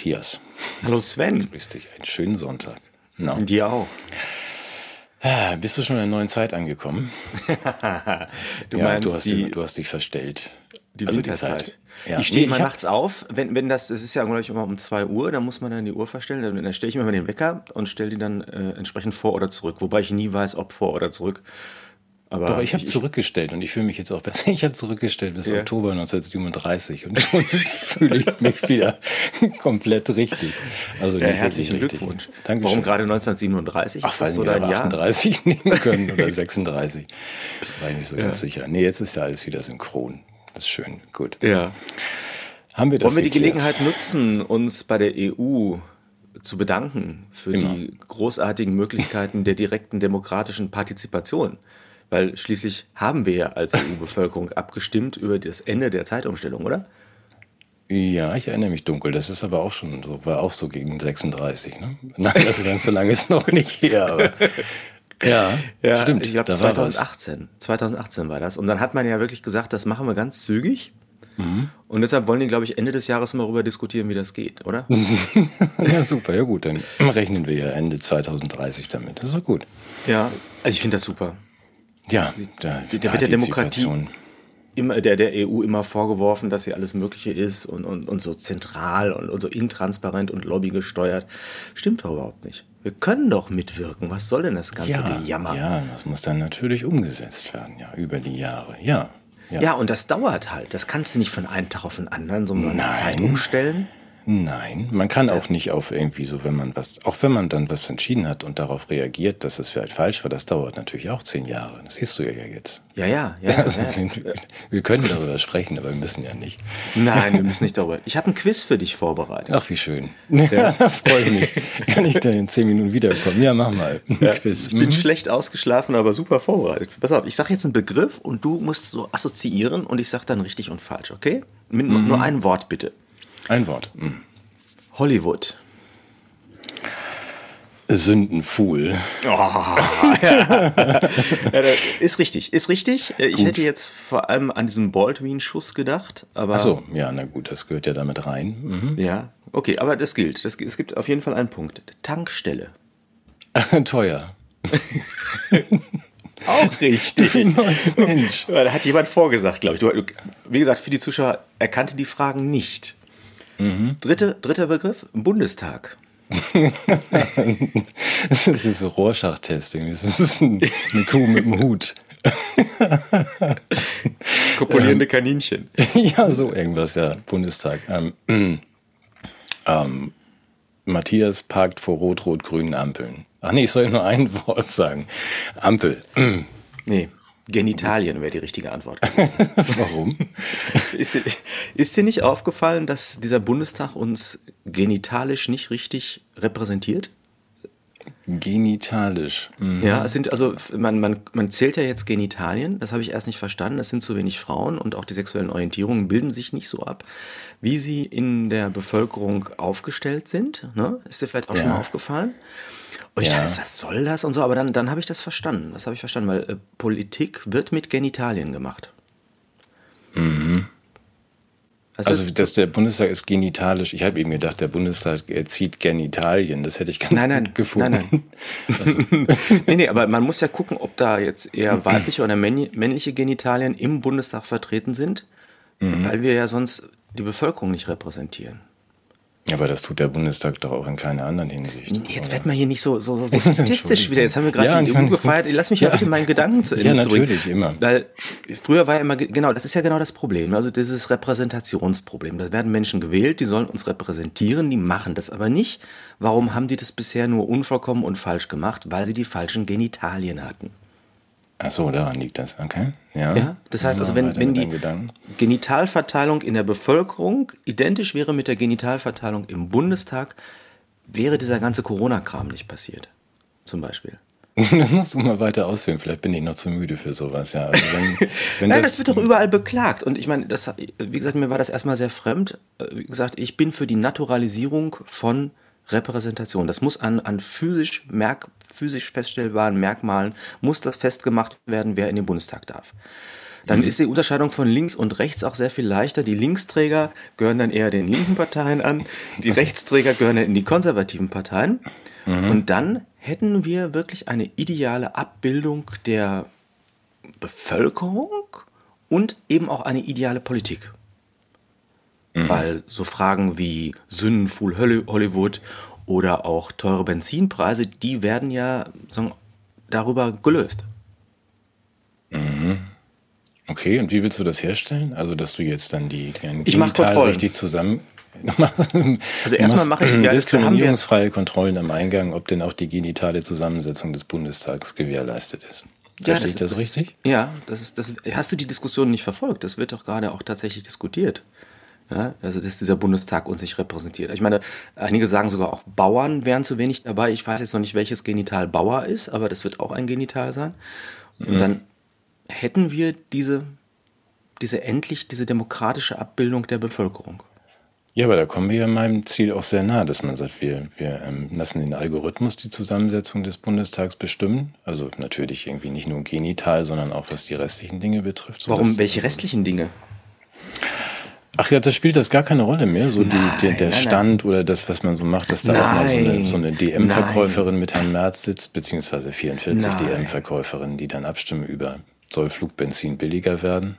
Hallo Matthias. Hallo Sven. Grüß dich, einen schönen Sonntag. No. Dir auch. Bist du schon in der neuen Zeit angekommen? du ja, meinst, du hast, die, du hast dich verstellt. Die also Winterzeit. Die ja. Ich stehe nee, immer nachts auf, wenn, wenn das, das ist ja, glaube ich, immer um 2 Uhr, dann muss man dann die Uhr verstellen. Dann, dann stelle ich mir mal den Wecker und stelle die dann äh, entsprechend vor oder zurück. Wobei ich nie weiß, ob vor oder zurück. Aber Doch, ich habe zurückgestellt und ich fühle mich jetzt auch besser. Ich habe zurückgestellt bis yeah. Oktober 1937 und schon fühle ich mich wieder komplett richtig. Also ja, herzlichen Glückwunsch. Dankeschön. Warum gerade 1937? Ach, weil dein Jahr? 38 nehmen können oder 36. War ich nicht so ja. ganz sicher. Nee, jetzt ist ja alles wieder synchron. Das ist schön. Gut. Ja. Haben wir das Wollen wir die Gelegenheit nutzen, uns bei der EU zu bedanken für Immer. die großartigen Möglichkeiten der direkten demokratischen Partizipation? Weil schließlich haben wir ja als EU-Bevölkerung abgestimmt über das Ende der Zeitumstellung, oder? Ja, ich erinnere mich dunkel. Das ist aber auch schon so, war auch so gegen 36. Ne? Nein, also ganz so lange ist noch nicht her. Ja, ja, stimmt. Ich glaube 2018. 2018 war das. Und dann hat man ja wirklich gesagt, das machen wir ganz zügig. Mhm. Und deshalb wollen die, glaube ich, Ende des Jahres mal darüber diskutieren, wie das geht, oder? ja, super. Ja gut, dann rechnen wir ja Ende 2030 damit. Das ist doch gut. Ja, also ich finde das super. Ja, da, da wird der Demokratie immer, der, der EU immer vorgeworfen, dass sie alles Mögliche ist und, und, und so zentral und, und so intransparent und lobbygesteuert. Stimmt doch überhaupt nicht. Wir können doch mitwirken. Was soll denn das ganze ja, Gejammer? Ja, das muss dann natürlich umgesetzt werden, ja, über die Jahre. Ja. Ja. ja, und das dauert halt. Das kannst du nicht von einem Tag auf den anderen so eine Zeit umstellen. Nein, man kann auch nicht auf irgendwie so, wenn man was, auch wenn man dann was entschieden hat und darauf reagiert, dass es vielleicht falsch war, das dauert natürlich auch zehn Jahre. Das siehst du ja jetzt. Ja, ja, ja. Also, ja. Wir können darüber sprechen, aber wir müssen ja nicht. Nein, wir müssen nicht darüber. Ich habe ein Quiz für dich vorbereitet. Ach, wie schön. Ja, da freue ich mich. Kann ich dann in zehn Minuten wiederkommen? Ja, mach mal. Ja, Quiz. Ich bin mhm. schlecht ausgeschlafen, aber super vorbereitet. Pass auf, ich sage jetzt einen Begriff und du musst so assoziieren und ich sage dann richtig und falsch, okay? Mit mhm. nur ein Wort bitte. Ein Wort. Mhm. Hollywood. Sündenfuhl. Oh, ja. ja, ist richtig, ist richtig. Ich gut. hätte jetzt vor allem an diesen Baldwin-Schuss gedacht, aber. Ach so, ja, na gut, das gehört ja damit rein. Mhm. Ja, okay, aber das gilt. Das, es gibt auf jeden Fall einen Punkt. Tankstelle. Teuer. Auch richtig. Mensch. Da hat jemand vorgesagt, glaube ich. wie gesagt, für die Zuschauer erkannte die Fragen nicht. Mhm. Dritte, dritter Begriff, Bundestag. das ist so Rorschach-Testing. Das ist eine Kuh mit dem Hut. Kopulierende Kaninchen. ja, so irgendwas, ja. Bundestag. Ähm, ähm, Matthias parkt vor rot-rot-grünen Ampeln. Ach nee, ich soll nur ein Wort sagen. Ampel. nee. Genitalien wäre die richtige Antwort. Warum? Ist, ist, dir nicht aufgefallen, dass dieser Bundestag uns genitalisch nicht richtig repräsentiert? Genitalisch. Mhm. Ja, es sind also, man, man, man zählt ja jetzt Genitalien, das habe ich erst nicht verstanden. Es sind zu wenig Frauen und auch die sexuellen Orientierungen bilden sich nicht so ab, wie sie in der Bevölkerung aufgestellt sind. Ne? Ist dir vielleicht auch ja. schon mal aufgefallen? Und ich ja. dachte, was soll das und so, aber dann, dann habe ich das verstanden. Das habe ich verstanden, weil äh, Politik wird mit Genitalien gemacht. Mhm. Also, also dass der Bundestag ist genitalisch. Ich habe eben gedacht, der Bundestag zieht Genitalien. Das hätte ich ganz nein, nein, gut gefunden. Nein, nein. Also. nee, nee, aber man muss ja gucken, ob da jetzt eher weibliche oder männliche Genitalien im Bundestag vertreten sind, mhm. weil wir ja sonst die Bevölkerung nicht repräsentieren. Ja, aber das tut der Bundestag doch auch in keiner anderen Hinsicht. Jetzt wird man hier nicht so, so, so statistisch wieder. Jetzt haben wir gerade ja, die EU gefeiert. Lass mich ja, bitte meinen Gedanken zu Ende Ja, natürlich, bringen. immer. Weil früher war ja immer, genau, das ist ja genau das Problem. Also dieses Repräsentationsproblem. Da werden Menschen gewählt, die sollen uns repräsentieren, die machen das aber nicht. Warum haben die das bisher nur unvollkommen und falsch gemacht? Weil sie die falschen Genitalien hatten. Ach so, daran liegt das, okay. Ja, ja das heißt also, wenn, wenn die Genitalverteilung in der Bevölkerung identisch wäre mit der Genitalverteilung im Bundestag, wäre dieser ganze Corona-Kram nicht passiert. Zum Beispiel. Das musst du mal weiter ausführen. Vielleicht bin ich noch zu müde für sowas. Ja, also wenn, wenn Nein, das, das, wird doch überall beklagt. Und ich meine, das, wie gesagt, mir war das erstmal sehr fremd. Wie gesagt, ich bin für die Naturalisierung von Repräsentation. Das muss an, an physisch, merk, physisch feststellbaren Merkmalen, muss das festgemacht werden, wer in den Bundestag darf. dann mhm. ist die Unterscheidung von links und rechts auch sehr viel leichter. Die Linksträger gehören dann eher den linken Parteien an, die Rechtsträger gehören in die konservativen Parteien. Mhm. Und dann hätten wir wirklich eine ideale Abbildung der Bevölkerung und eben auch eine ideale Politik. Mhm. Weil so Fragen wie Sündenfuhl Hollywood oder auch teure Benzinpreise, die werden ja sagen, darüber gelöst. Mhm. Okay, und wie willst du das herstellen? Also, dass du jetzt dann die Genital richtig zusammen. also erstmal mache ich ja, diskriminierungsfreie Kontrollen am Eingang, ob denn auch die genitale Zusammensetzung des Bundestags gewährleistet ist. Ja, das, ist, das, das richtig? Ja, das ist, das, hast du die Diskussion nicht verfolgt? Das wird doch gerade auch tatsächlich diskutiert. Ja, also, dass dieser Bundestag uns nicht repräsentiert. Ich meine, einige sagen sogar auch Bauern wären zu wenig dabei. Ich weiß jetzt noch nicht, welches Genital Bauer ist, aber das wird auch ein Genital sein. Und mhm. dann hätten wir diese, diese endlich, diese demokratische Abbildung der Bevölkerung. Ja, aber da kommen wir ja meinem Ziel auch sehr nah, dass man sagt, wir, wir ähm, lassen den Algorithmus die Zusammensetzung des Bundestags bestimmen. Also natürlich irgendwie nicht nur genital, sondern auch was die restlichen Dinge betrifft. Warum? Welche restlichen Dinge? Ach ja, das spielt das gar keine Rolle mehr. So nein, die, der, der nein, Stand nein. oder das, was man so macht, dass da auch mal so eine, so eine DM-Verkäuferin mit Herrn Merz sitzt, beziehungsweise 44 DM-Verkäuferinnen, die dann abstimmen über soll Flugbenzin billiger werden.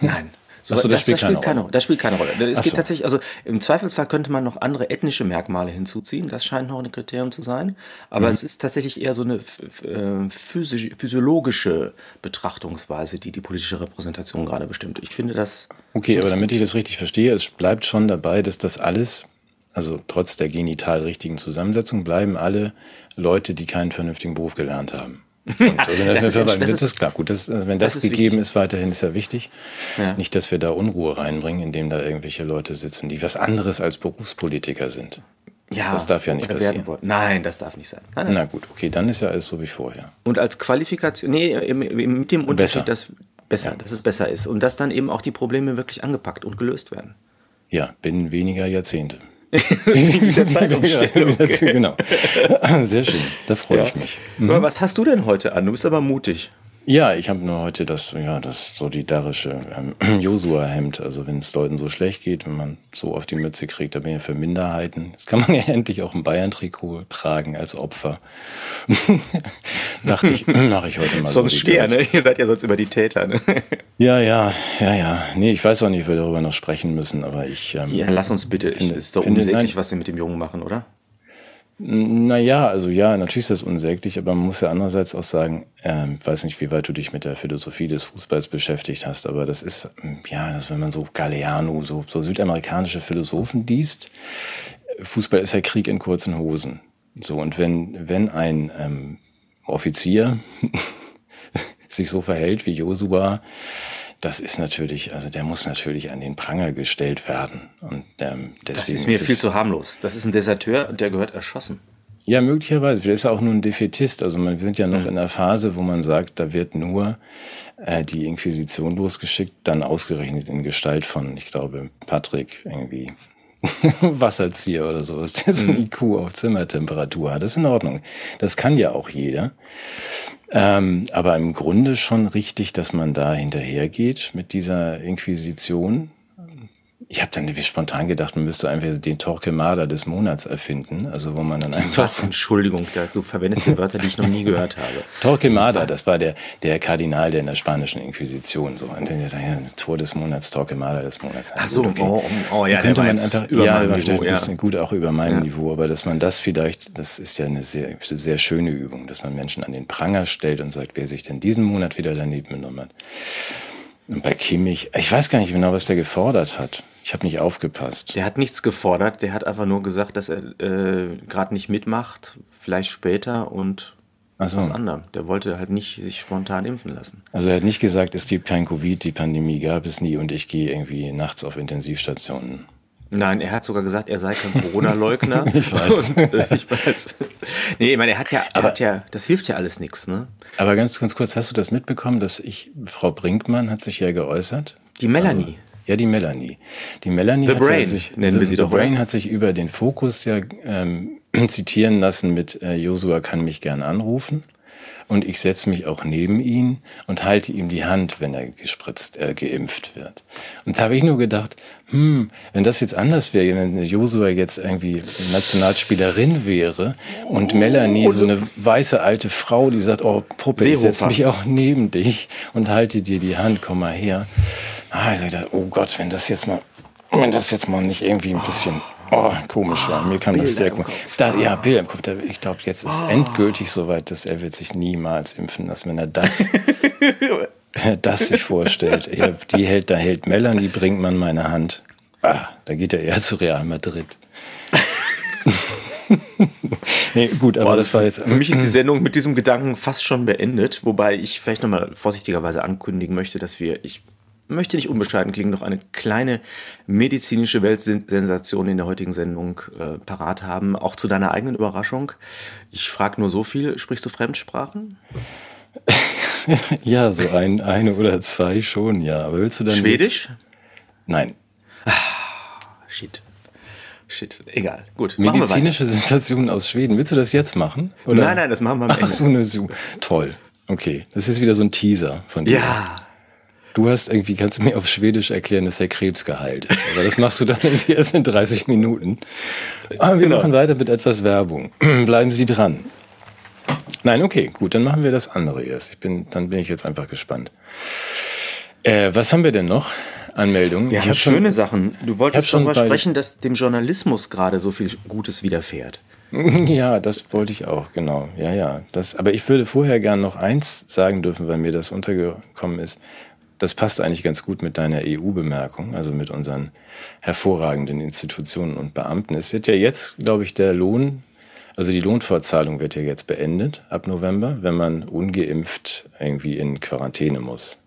Nein. So, so, das, das, spielt, das, spielt keine, Rolle. Das spielt keine Rolle. Es Ach geht tatsächlich, also im Zweifelsfall könnte man noch andere ethnische Merkmale hinzuziehen. Das scheint noch ein Kriterium zu sein. Aber mhm. es ist tatsächlich eher so eine äh, physisch, physiologische Betrachtungsweise, die die politische Repräsentation gerade bestimmt. Ich finde das. Okay, aber damit ich das richtig verstehe, es bleibt schon dabei, dass das alles, also trotz der genital richtigen Zusammensetzung, bleiben alle Leute, die keinen vernünftigen Beruf gelernt haben. Und, also das, das, ist, das, ist, klar. Gut, das, also wenn das, gegeben wichtig. ist, weiterhin ist ja wichtig. Ja. Nicht, dass wir da Unruhe reinbringen, indem da irgendwelche Leute sitzen, die was anderes als Berufspolitiker sind. Ja, das darf ja nicht passieren. Nein, das darf nicht sein. Nein, nein. Na gut, okay, dann ist ja alles so wie vorher. Und als Qualifikation, nee, mit dem Unterschied, besser. dass besser, ja. dass es besser ist und dass dann eben auch die Probleme wirklich angepackt und gelöst werden. Ja, binnen weniger Jahrzehnte. Wie der Zeitumstellung. genau. Sehr schön, da freue ja. ich mich. Mhm. Was hast du denn heute an? Du bist aber mutig. Ja, ich habe nur heute das, ja, das solidarische ähm, Josua-Hemd. Also wenn es Leuten so schlecht geht, wenn man so auf die Mütze kriegt, da bin ich ja für Minderheiten. Das kann man ja endlich auch ein Bayern-Trikot tragen als Opfer. Dachte ich, mache ich heute mal. Sonst schwer, ne? Ihr seid ja sonst immer die Täter, ne? ja, ja, ja, ja. Nee, ich weiß auch nicht, ob wir darüber noch sprechen müssen, aber ich. Ähm, ja, lass uns bitte. Finde, ist doch unsäglich, was sie mit dem Jungen machen, oder? Naja, also ja, natürlich ist das unsäglich, aber man muss ja andererseits auch sagen, äh, ich weiß nicht, wie weit du dich mit der Philosophie des Fußballs beschäftigt hast, aber das ist, ja, das, wenn man so Galeano, so, so südamerikanische Philosophen liest, Fußball ist ja Krieg in kurzen Hosen. So, und wenn, wenn ein ähm, Offizier sich so verhält wie Josua, das ist natürlich, also der muss natürlich an den Pranger gestellt werden. Und ähm, deswegen das ist mir ist viel zu harmlos. Das ist ein Deserteur und der gehört erschossen. Ja, möglicherweise. Vielleicht ist er auch nur ein Defetist. Also wir sind ja noch mhm. in der Phase, wo man sagt, da wird nur äh, die Inquisition losgeschickt, dann ausgerechnet in Gestalt von, ich glaube, Patrick irgendwie Wasserzieher oder so, ist der so ein mhm. IQ auf Zimmertemperatur hat. Das ist in Ordnung. Das kann ja auch jeder. Ähm, aber im Grunde schon richtig, dass man da hinterhergeht mit dieser Inquisition ich habe dann spontan gedacht, man müsste einfach den Torquemada des Monats erfinden. Also wo man dann einfach. Was? Entschuldigung, du verwendest die Wörter, die ich noch nie gehört habe. Torquemada, das war der, der Kardinal der in der spanischen Inquisition. So. Und dann, ja, Tor des Monats, Torquemada des Monats. Ach so, okay. oh, oh, ja, könnte man einfach über ja, meinem Niveau, ein bisschen gut auch über meinem ja. Niveau, aber dass man das vielleicht, das ist ja eine sehr, sehr schöne Übung, dass man Menschen an den Pranger stellt und sagt, wer sich denn diesen Monat wieder daneben genommen hat. Und bei Kimmich, ich weiß gar nicht genau, was der gefordert hat. Ich habe nicht aufgepasst. Der hat nichts gefordert, der hat einfach nur gesagt, dass er äh, gerade nicht mitmacht, vielleicht später und so. was anderem. Der wollte halt nicht sich spontan impfen lassen. Also er hat nicht gesagt, es gibt kein Covid, die Pandemie gab es nie und ich gehe irgendwie nachts auf Intensivstationen. Nein, er hat sogar gesagt, er sei kein Corona-Leugner. ich weiß. Und, äh, ich weiß. Nee, ich meine, er hat ja, er aber, hat ja, das hilft ja alles nichts, ne? Aber ganz, ganz kurz, hast du das mitbekommen, dass ich, Frau Brinkmann hat sich ja geäußert? Die Melanie. Also, ja, die Melanie. Die Melanie The hat Brain, sich, nennen wir sie The doch. Brain hat sich über den Fokus ja ähm, zitieren lassen mit äh, Josua kann mich gern anrufen. Und ich setze mich auch neben ihn und halte ihm die Hand, wenn er gespritzt, äh, geimpft wird. Und da habe ich nur gedacht, hm, wenn das jetzt anders wäre, wenn Josua jetzt irgendwie Nationalspielerin wäre und Melanie so eine weiße alte Frau, die sagt, oh Puppe, ich setze mich auch neben dich und halte dir die Hand, komm mal her. Ah, also ich dachte, oh Gott, wenn das jetzt mal, wenn das jetzt mal nicht irgendwie ein bisschen Oh, komisch war. Mir kam Bilder das sehr komisch. Da, ja, Bilder im Kopf. Da, ich glaube, jetzt ist oh. endgültig soweit, dass er wird sich niemals impfen lassen, wenn er das, wenn er das sich vorstellt. Ja, die hält, da hält Melanie, bringt man meine Hand. Ah, da geht er eher zu Real Madrid. nee, gut, aber Boah, das war jetzt. Für mich ist die Sendung mit diesem Gedanken fast schon beendet, wobei ich vielleicht nochmal vorsichtigerweise ankündigen möchte, dass wir, ich möchte nicht unbescheiden klingen, noch eine kleine medizinische Weltsensation in der heutigen Sendung äh, parat haben. Auch zu deiner eigenen Überraschung. Ich frage nur so viel, sprichst du Fremdsprachen? ja, so ein, eine oder zwei schon, ja. Aber willst du dann. Schwedisch? Jetzt? Nein. Ah, shit. Shit, egal. Gut. Medizinische Sensationen aus Schweden. Willst du das jetzt machen? Oder? Nein, nein, das machen wir am Ende. Ach so, eine, so. Toll. Okay. Das ist wieder so ein Teaser von dir. Ja. Du hast irgendwie, kannst du mir auf Schwedisch erklären, dass der Krebs geheilt ist. Aber das machst du dann irgendwie erst in 30 Minuten. Aber wir genau. machen weiter mit etwas Werbung. Bleiben Sie dran. Nein, okay, gut, dann machen wir das andere erst. Ich bin, dann bin ich jetzt einfach gespannt. Äh, was haben wir denn noch? Anmeldungen. Wir haben schöne Sachen. Du wolltest darüber sprechen, dass dem Journalismus gerade so viel Gutes widerfährt. Ja, das wollte ich auch, genau. Ja, ja. Das, aber ich würde vorher gerne noch eins sagen dürfen, weil mir das untergekommen ist das passt eigentlich ganz gut mit deiner EU-Bemerkung, also mit unseren hervorragenden Institutionen und Beamten. Es wird ja jetzt, glaube ich, der Lohn, also die Lohnfortzahlung wird ja jetzt beendet ab November, wenn man ungeimpft irgendwie in Quarantäne muss.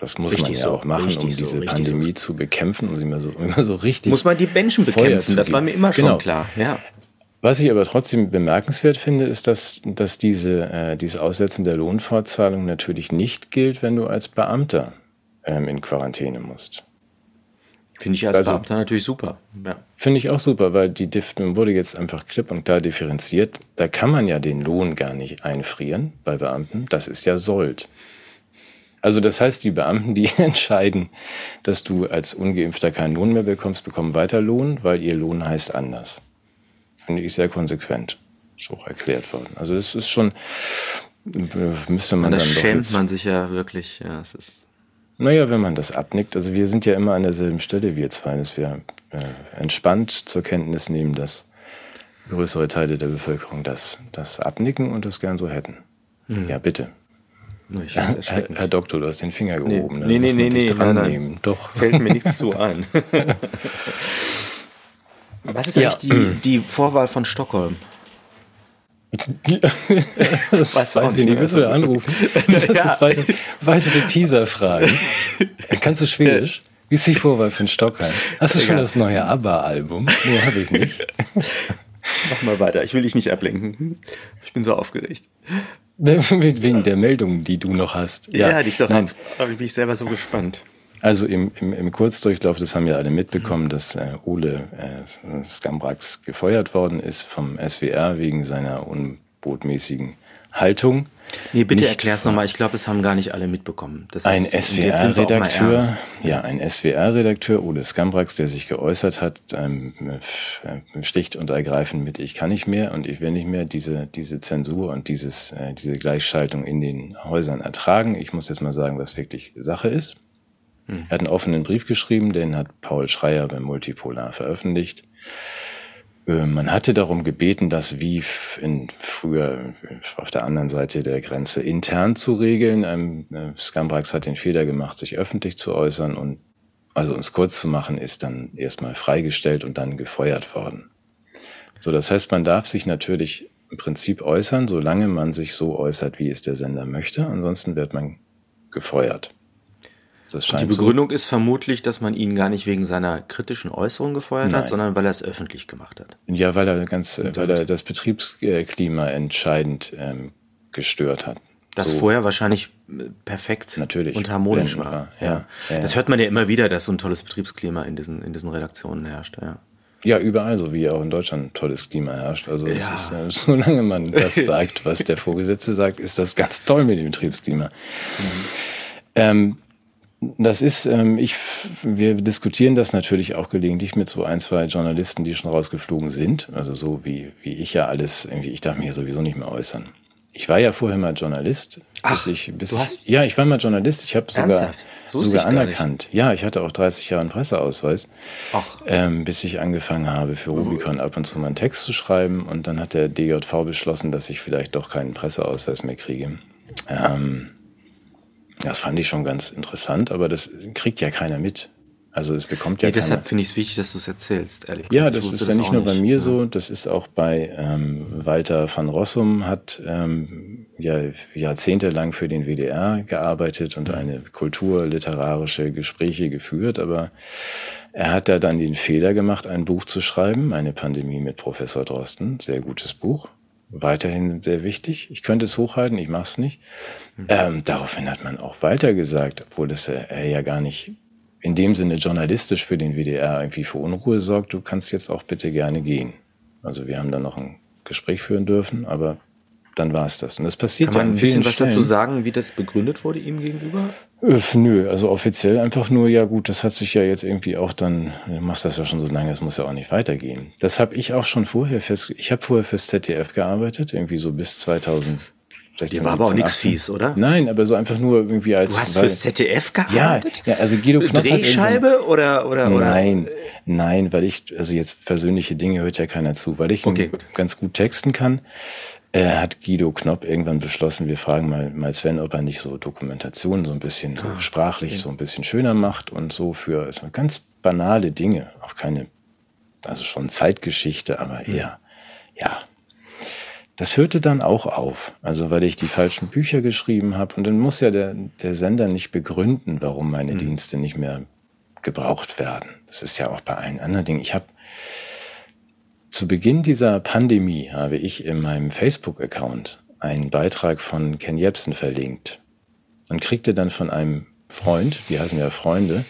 Das muss richtig man ja so, auch machen, um diese so, Pandemie so. zu bekämpfen, um sie immer so, immer so richtig. Muss man die Menschen bekämpfen, das war mir immer schon genau. klar. Ja. Was ich aber trotzdem bemerkenswert finde, ist, dass, dass diese, äh, diese Aussetzen der Lohnfortzahlung natürlich nicht gilt, wenn du als Beamter ähm, in Quarantäne musst. Finde ich als also, Beamter natürlich super. Ja. Finde ich auch super, weil die wurde jetzt einfach klipp und klar differenziert. Da kann man ja den Lohn gar nicht einfrieren bei Beamten. Das ist ja Sold. Also das heißt, die Beamten, die entscheiden, dass du als Ungeimpfter keinen Lohn mehr bekommst, bekommen weiter Lohn, weil ihr Lohn heißt anders finde ich sehr konsequent so erklärt worden. Also das ist schon, müsste man das dann doch schämt man sich ja wirklich. Ja, es ist naja, wenn man das abnickt, also wir sind ja immer an derselben Stelle, wir zwei, dass wir äh, entspannt zur Kenntnis nehmen, dass größere Teile der Bevölkerung das, das abnicken und das gern so hätten. Hm. Ja, bitte. Herr, Herr, Doktor, du hast den Finger gehoben. Nee, nee, nee, nee, dran nein, nehmen. Doch. Fällt mir nichts zu ein. Was ist ja. eigentlich die, die Vorwahl von Stockholm? das weiß, weiß ich nicht. Du da anrufen? Das ja. ist weitere, weitere Teaser-Fragen. Kannst du Schwedisch? Wie ist die Vorwahl von Stockholm? Hast du schon das neue ABBA-Album? Nee, habe ich nicht. Mach mal weiter. Ich will dich nicht ablenken. Ich bin so aufgeregt. Wegen der Meldungen, die du noch hast. Ja, ja die ich doch habe. Aber bin ich selber so gespannt. Also im, im, im Kurzdurchlauf, das haben ja alle mitbekommen, dass äh, Ole äh, Skambrax gefeuert worden ist vom SWR wegen seiner unbotmäßigen Haltung. Nee, bitte erklär es nochmal. Ich glaube, es haben gar nicht alle mitbekommen. Das ein SWR-Redakteur, ja, ein SWR-Redakteur, Ole Skambrax, der sich geäußert hat, ähm, sticht und ergreifend mit, ich kann nicht mehr und ich will nicht mehr diese, diese Zensur und dieses, äh, diese Gleichschaltung in den Häusern ertragen. Ich muss jetzt mal sagen, was wirklich Sache ist. Er hat einen offenen Brief geschrieben, den hat Paul Schreier beim Multipolar veröffentlicht. Äh, man hatte darum gebeten, das wie in früher auf der anderen Seite der Grenze intern zu regeln. Ähm, äh, Scambrax hat den Fehler gemacht, sich öffentlich zu äußern und also uns kurz zu machen, ist dann erstmal freigestellt und dann gefeuert worden. So, das heißt, man darf sich natürlich im Prinzip äußern, solange man sich so äußert, wie es der Sender möchte. Ansonsten wird man gefeuert. Das scheint die Begründung so. ist vermutlich, dass man ihn gar nicht wegen seiner kritischen Äußerung gefeuert Nein. hat, sondern weil er es öffentlich gemacht hat. Ja, weil er ganz, Und weil er das Betriebsklima entscheidend ähm, gestört hat. Das so. vorher wahrscheinlich äh, perfekt Natürlich. und harmonisch war. Ja. Ja. ja. Das hört man ja immer wieder, dass so ein tolles Betriebsklima in diesen, in diesen Redaktionen herrscht. Ja. Ja, überall, so wie auch in Deutschland tolles Klima herrscht. Also ja. es ist ja, solange man das sagt, was der Vorgesetzte sagt, ist das ganz toll mit dem Betriebsklima. Mhm. Ähm, das ist, ähm, ich, wir diskutieren das natürlich auch gelegentlich mit so ein, zwei Journalisten, die schon rausgeflogen sind. Also so wie, wie ich ja alles, irgendwie, ich darf mich ja sowieso nicht mehr äußern. Ich war ja vorher mal Journalist. Ach, ich, bis du hast ich, ja, ich war mal Journalist. Ich habe sogar, so sogar anerkannt. Ja, ich hatte auch 30 Jahre einen Presseausweis, ähm, bis ich angefangen habe, für Rubicon ab und zu mal einen Text zu schreiben. Und dann hat der DJV beschlossen, dass ich vielleicht doch keinen Presseausweis mehr kriege. Ähm, das fand ich schon ganz interessant, aber das kriegt ja keiner mit. Also es bekommt ja nee, deshalb finde ich es wichtig, dass du es erzählst, ehrlich Ja, das ist ja nicht nur bei mir ja. so, das ist auch bei ähm, Walter van Rossum, hat ähm, ja jahrzehntelang für den WDR gearbeitet und eine kulturliterarische Gespräche geführt, aber er hat da dann den Fehler gemacht, ein Buch zu schreiben, eine Pandemie mit Professor Drosten, sehr gutes Buch, weiterhin sehr wichtig. Ich könnte es hochhalten, ich mache es nicht. Mhm. Ähm, daraufhin hat man auch Walter gesagt, obwohl das er, er ja gar nicht in dem Sinne journalistisch für den WDR irgendwie für Unruhe sorgt. Du kannst jetzt auch bitte gerne gehen. Also wir haben da noch ein Gespräch führen dürfen, aber dann war es das. Und das passiert Kann man ja ein bisschen was Stellen. dazu sagen, wie das begründet wurde ihm gegenüber? Öff, nö, also offiziell einfach nur, ja gut, das hat sich ja jetzt irgendwie auch dann, du machst das ja schon so lange, es muss ja auch nicht weitergehen. Das habe ich auch schon vorher fest, ich habe vorher fürs ZDF gearbeitet, irgendwie so bis 2000. 16, Dir war aber auch nichts fies, oder? Nein, aber so einfach nur irgendwie als. Du hast weil, fürs ZDF gearbeitet? Ja, ja also Guido Knopf Drehscheibe oder, oder, oder? Nein, nein, weil ich, also jetzt persönliche Dinge hört ja keiner zu, weil ich okay, gut. ganz gut texten kann äh, hat Guido Knopp irgendwann beschlossen, wir fragen mal, mal Sven, ob er nicht so Dokumentationen so ein bisschen so ah, sprachlich okay. so ein bisschen schöner macht und so für ist ganz banale Dinge, auch keine, also schon Zeitgeschichte, aber eher, ja. Das hörte dann auch auf, also weil ich die falschen Bücher geschrieben habe und dann muss ja der, der Sender nicht begründen, warum meine mhm. Dienste nicht mehr gebraucht werden. Das ist ja auch bei allen anderen Dingen. Ich habe zu Beginn dieser Pandemie habe ich in meinem Facebook-Account einen Beitrag von Ken Jebsen verlinkt und kriegte dann von einem Freund, wir heißen ja Freunde,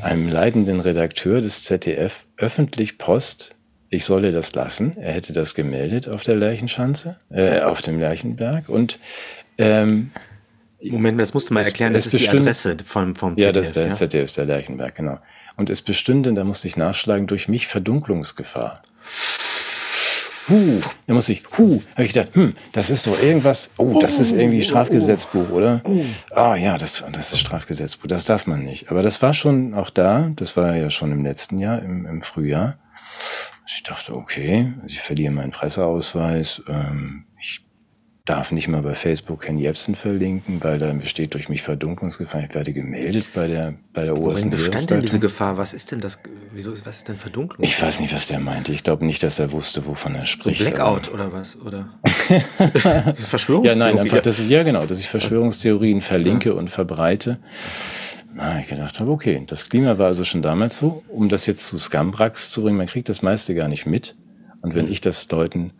einem leitenden Redakteur des ZDF öffentlich Post, ich solle das lassen. Er hätte das gemeldet auf der Leichenschanze, äh, auf dem Lerchenberg und ähm, Moment, das musst du mal erklären, das ist die Adresse vom, vom ZDF. Ja, das ist der ja? ZDF, ist der Lerchenberg, genau. Und es bestünde, da musste ich nachschlagen, durch mich Verdunklungsgefahr. Huh, da muss ich, huh, habe ich gedacht, hm, das ist doch irgendwas, oh, das ist irgendwie Strafgesetzbuch, oder? Ah ja, das, das ist Strafgesetzbuch, das darf man nicht. Aber das war schon auch da, das war ja schon im letzten Jahr, im, im Frühjahr. Ich dachte, okay, ich verliere meinen Presseausweis, ähm, darf nicht mal bei Facebook Ken Jebsen verlinken, weil da besteht durch mich Verdunklungsgefahr. Ich werde gemeldet bei der, bei der obersten Worin bestand denn diese Gefahr? Was ist denn das? Wieso, was ist denn Verdunklung? Ich weiß nicht, was der meinte. Ich glaube nicht, dass er wusste, wovon er spricht. So Blackout oder was? Oder? Verschwörungstheorie? Ja, nein, einfach, dass ich, ja genau, dass ich Verschwörungstheorien verlinke ja. und verbreite. Na, ich gedacht habe, okay, das Klima war also schon damals so. Um das jetzt zu Scambrax zu bringen, man kriegt das meiste gar nicht mit. Und wenn ich das Leuten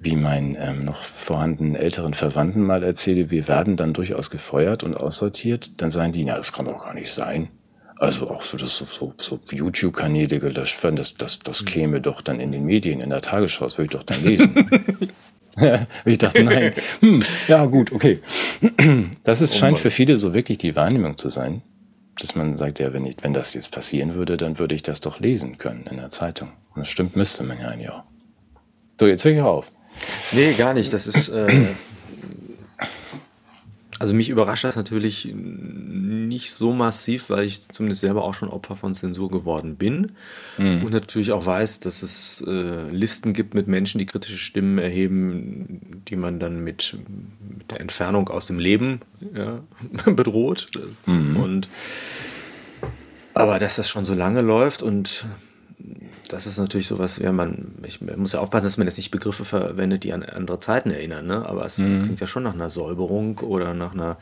wie meinen ähm, noch vorhandenen älteren Verwandten mal erzähle, wir werden dann durchaus gefeuert und aussortiert, dann sagen die, na, das kann doch gar nicht sein. Also auch so, dass so, so, so YouTube-Kanäle gelöscht werden, das, das, das mhm. käme doch dann in den Medien, in der Tagesschau, das würde ich doch dann lesen. ich dachte, nein, hm, ja gut, okay. Das ist, scheint für viele so wirklich die Wahrnehmung zu sein, dass man sagt, ja, wenn, ich, wenn das jetzt passieren würde, dann würde ich das doch lesen können in der Zeitung. Und das stimmt, müsste man ja eigentlich auch. So, jetzt höre ich auf. Nee, gar nicht. Das ist. Äh, also mich überrascht das natürlich nicht so massiv, weil ich zumindest selber auch schon Opfer von Zensur geworden bin. Mhm. Und natürlich auch weiß, dass es äh, Listen gibt mit Menschen, die kritische Stimmen erheben, die man dann mit, mit der Entfernung aus dem Leben ja, bedroht. Mhm. Und aber dass das schon so lange läuft und das ist natürlich sowas, ja, man, ich muss ja aufpassen, dass man jetzt nicht Begriffe verwendet, die an andere Zeiten erinnern, ne? aber es, mhm. es klingt ja schon nach einer Säuberung oder nach einer,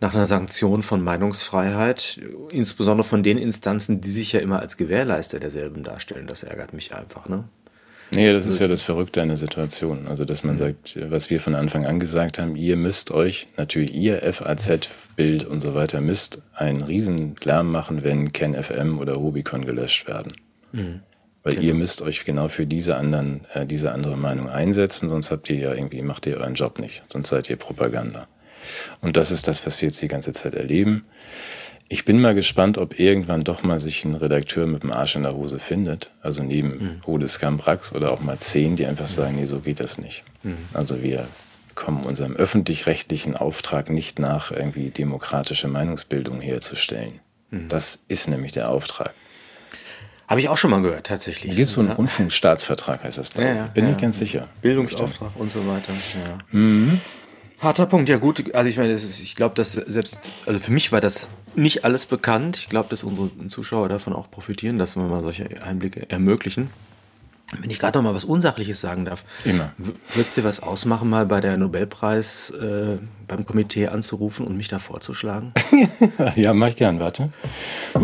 nach einer Sanktion von Meinungsfreiheit, insbesondere von den Instanzen, die sich ja immer als Gewährleister derselben darstellen. Das ärgert mich einfach. Ne? Nee, das ist ja das Verrückte an der Situation. Also, dass man mhm. sagt, was wir von Anfang an gesagt haben, ihr müsst euch, natürlich ihr FAZ, Bild und so weiter, müsst einen riesen Lärm machen, wenn Ken FM oder Rubicon gelöscht werden. Mhm. Weil genau. ihr müsst euch genau für diese anderen, äh, diese andere Meinung einsetzen, sonst habt ihr ja irgendwie, macht ihr euren Job nicht, sonst seid ihr Propaganda. Und das ist das, was wir jetzt die ganze Zeit erleben. Ich bin mal gespannt, ob irgendwann doch mal sich ein Redakteur mit dem Arsch in der Hose findet. Also neben mhm. Ole Skambrax oder auch mal zehn, die einfach sagen, nee, so geht das nicht. Mhm. Also wir kommen unserem öffentlich-rechtlichen Auftrag nicht nach, irgendwie demokratische Meinungsbildung herzustellen. Mhm. Das ist nämlich der Auftrag. Habe ich auch schon mal gehört, tatsächlich. Da gibt es so einen ja. Rundfunkstaatsvertrag, heißt das. Ja, ja, Bin ich ganz sicher. Bildungsauftrag und so weiter. Mhm. Harter Punkt, ja gut. Also ich meine, ist, ich glaube, dass selbst, also für mich war das nicht alles bekannt. Ich glaube, dass unsere Zuschauer davon auch profitieren, dass wir mal solche Einblicke ermöglichen. Wenn ich gerade noch mal was Unsachliches sagen darf, immer. Würdest du dir was ausmachen, mal bei der Nobelpreis äh, beim Komitee anzurufen und mich da vorzuschlagen? ja, mach ich gern, warte.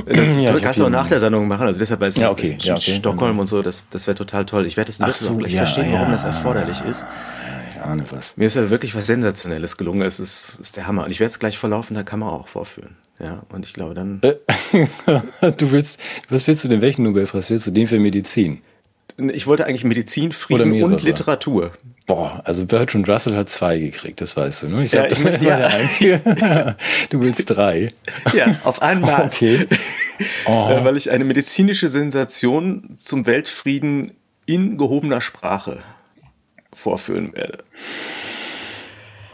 Das ja, kannst du auch nach der Sendung machen, also deshalb, weil es ja, okay, ja, okay. Stockholm und so, das, das wäre total toll. Ich werde es nicht so, gleich ja, verstehen, warum das erforderlich ist. Ich ahne was. Mir ist ja wirklich was Sensationelles gelungen. Es ist, ist der Hammer. Und ich werde es gleich vor laufender Kamera auch vorführen. Ja, und ich glaube dann. du willst, was willst du denn? Welchen Nobelpreis willst du? Den für Medizin? Ich wollte eigentlich Medizin, Frieden und Literatur. Boah, also Bertrand Russell hat zwei gekriegt, das weißt du, ne? Ich glaube, ja, das war ja. der einzige. du willst drei. Ja, auf einmal. Okay. Oh. Weil ich eine medizinische Sensation zum Weltfrieden in gehobener Sprache vorführen werde.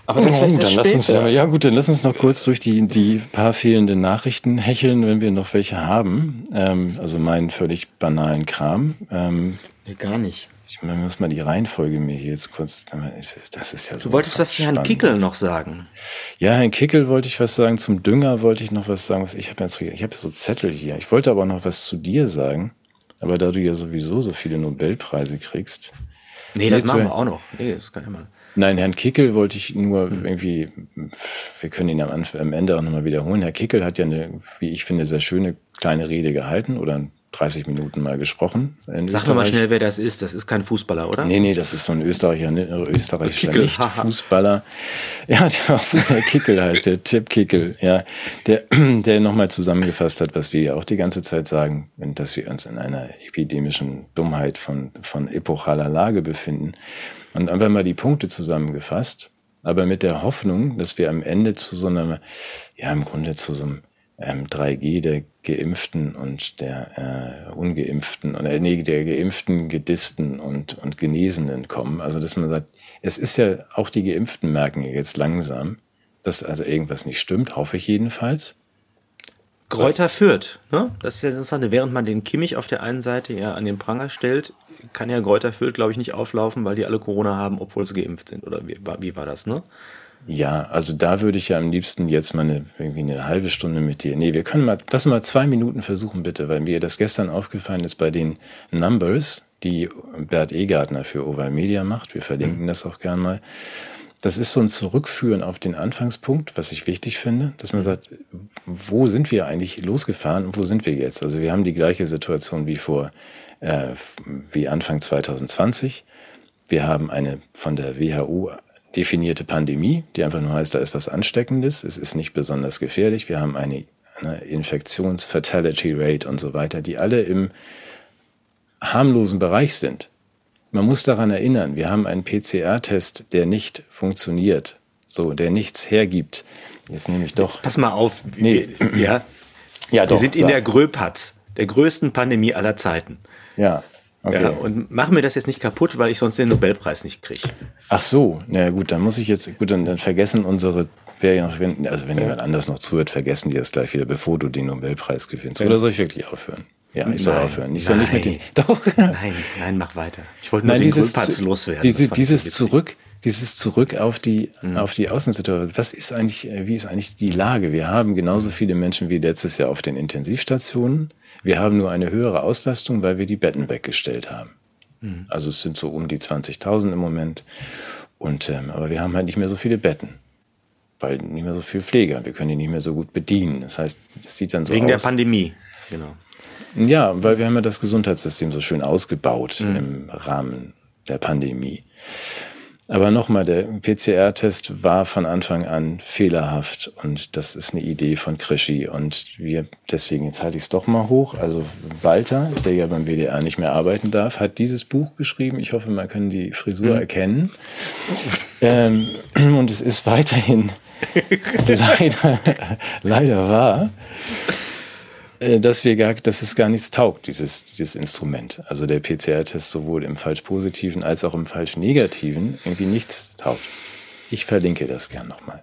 Aber das oh, dann lass uns, ja gut, dann lass uns noch kurz durch die, die paar fehlenden Nachrichten hecheln, wenn wir noch welche haben. Ähm, also meinen völlig banalen Kram. Ähm, nee, gar nicht. Ich muss mal die Reihenfolge mir hier jetzt kurz. Das ist ja so. Du wolltest was zu Herrn Kickel noch sagen. Ja, Herrn Kickel wollte ich was sagen. Zum Dünger wollte ich noch was sagen. Ich habe ich habe so Zettel hier. Ich wollte aber noch was zu dir sagen. Aber da du ja sowieso so viele Nobelpreise kriegst. Nee, das machen wir auch noch. Nee, das kann ja mal. Nein, Herrn Kickel wollte ich nur hm. irgendwie, wir können ihn am, am Ende auch nochmal wiederholen. Herr Kickel hat ja eine, wie ich finde, sehr schöne kleine Rede gehalten oder 30 Minuten mal gesprochen. Sag doch mal schnell, wer das ist. Das ist kein Fußballer, oder? Nee, nee, das ist so ein Österreicher, ne, österreichischer Nicht-Fußballer. Ja, der Kickel heißt der, Tipp Kickel, ja. Der, der nochmal zusammengefasst hat, was wir ja auch die ganze Zeit sagen, dass wir uns in einer epidemischen Dummheit von, von epochaler Lage befinden. Und einfach mal die Punkte zusammengefasst, aber mit der Hoffnung, dass wir am Ende zu so einer, ja, im Grunde zu so einem ähm, 3G der Geimpften und der äh, Ungeimpften oder nee, der Geimpften, Gedisten und, und Genesenen kommen. Also, dass man sagt, es ist ja, auch die Geimpften merken jetzt langsam, dass also irgendwas nicht stimmt, hoffe ich jedenfalls. Kräuter führt, ne? Das ist ja interessant. Während man den Kimmich auf der einen Seite ja an den Pranger stellt, kann ja Kräuter glaube ich, nicht auflaufen, weil die alle Corona haben, obwohl sie geimpft sind. Oder wie, wie war das, ne? Ja, also da würde ich ja am liebsten jetzt mal eine, irgendwie eine halbe Stunde mit dir. Nee, wir können mal, lass mal zwei Minuten versuchen, bitte, weil mir das gestern aufgefallen ist bei den Numbers, die Bert Egartner für Oval Media macht. Wir verlinken mhm. das auch gern mal. Das ist so ein Zurückführen auf den Anfangspunkt, was ich wichtig finde, dass man sagt, wo sind wir eigentlich losgefahren und wo sind wir jetzt? Also wir haben die gleiche Situation wie vor, äh, wie Anfang 2020. Wir haben eine von der WHO definierte Pandemie, die einfach nur heißt, da ist was Ansteckendes, es ist nicht besonders gefährlich. Wir haben eine, eine Infektions-Fatality-Rate und so weiter, die alle im harmlosen Bereich sind. Man muss daran erinnern, wir haben einen PCR-Test, der nicht funktioniert, so, der nichts hergibt. Jetzt nehme ich doch. Jetzt pass mal auf. Nee. Ja, ja doch. Wir sind in der Gröpatz, der größten Pandemie aller Zeiten. Ja. Okay. Ja, und mach mir das jetzt nicht kaputt, weil ich sonst den Nobelpreis nicht kriege. Ach so, na gut, dann muss ich jetzt, gut, dann, dann vergessen unsere, wer ja noch, wenn, also wenn ja. jemand anders noch zuhört, vergessen die das gleich wieder, bevor du den Nobelpreis gewinnst. Ja. Oder soll ich wirklich aufhören? Ja, ich soll nein, aufhören. Ich soll nicht mit den. Doch. Nein, nein, mach weiter. Ich wollte nur nein, den dieses, loswerden. Diese, dieses zurück, dieses zurück auf die, mhm. auf die Außensituation. Was ist eigentlich, wie ist eigentlich die Lage? Wir haben genauso viele Menschen wie letztes Jahr auf den Intensivstationen. Wir haben nur eine höhere Auslastung, weil wir die Betten weggestellt haben. Mhm. Also es sind so um die 20.000 im Moment. Und, ähm, aber wir haben halt nicht mehr so viele Betten. Weil nicht mehr so viel Pfleger. Wir können die nicht mehr so gut bedienen. Das heißt, es sieht dann so Wegen aus. Wegen der Pandemie, genau. Ja, weil wir haben ja das Gesundheitssystem so schön ausgebaut mhm. im Rahmen der Pandemie. Aber nochmal, der PCR-Test war von Anfang an fehlerhaft und das ist eine Idee von Krischi und wir, deswegen, jetzt halte ich es doch mal hoch. Also Walter, der ja beim WDR nicht mehr arbeiten darf, hat dieses Buch geschrieben. Ich hoffe, man kann die Frisur mhm. erkennen. Ähm, und es ist weiterhin leider, leider wahr. Äh, dass wir gar, dass es gar nichts taugt, dieses, dieses Instrument. Also der PCR-Test sowohl im falsch positiven als auch im falsch negativen irgendwie nichts taugt. Ich verlinke das gern nochmal.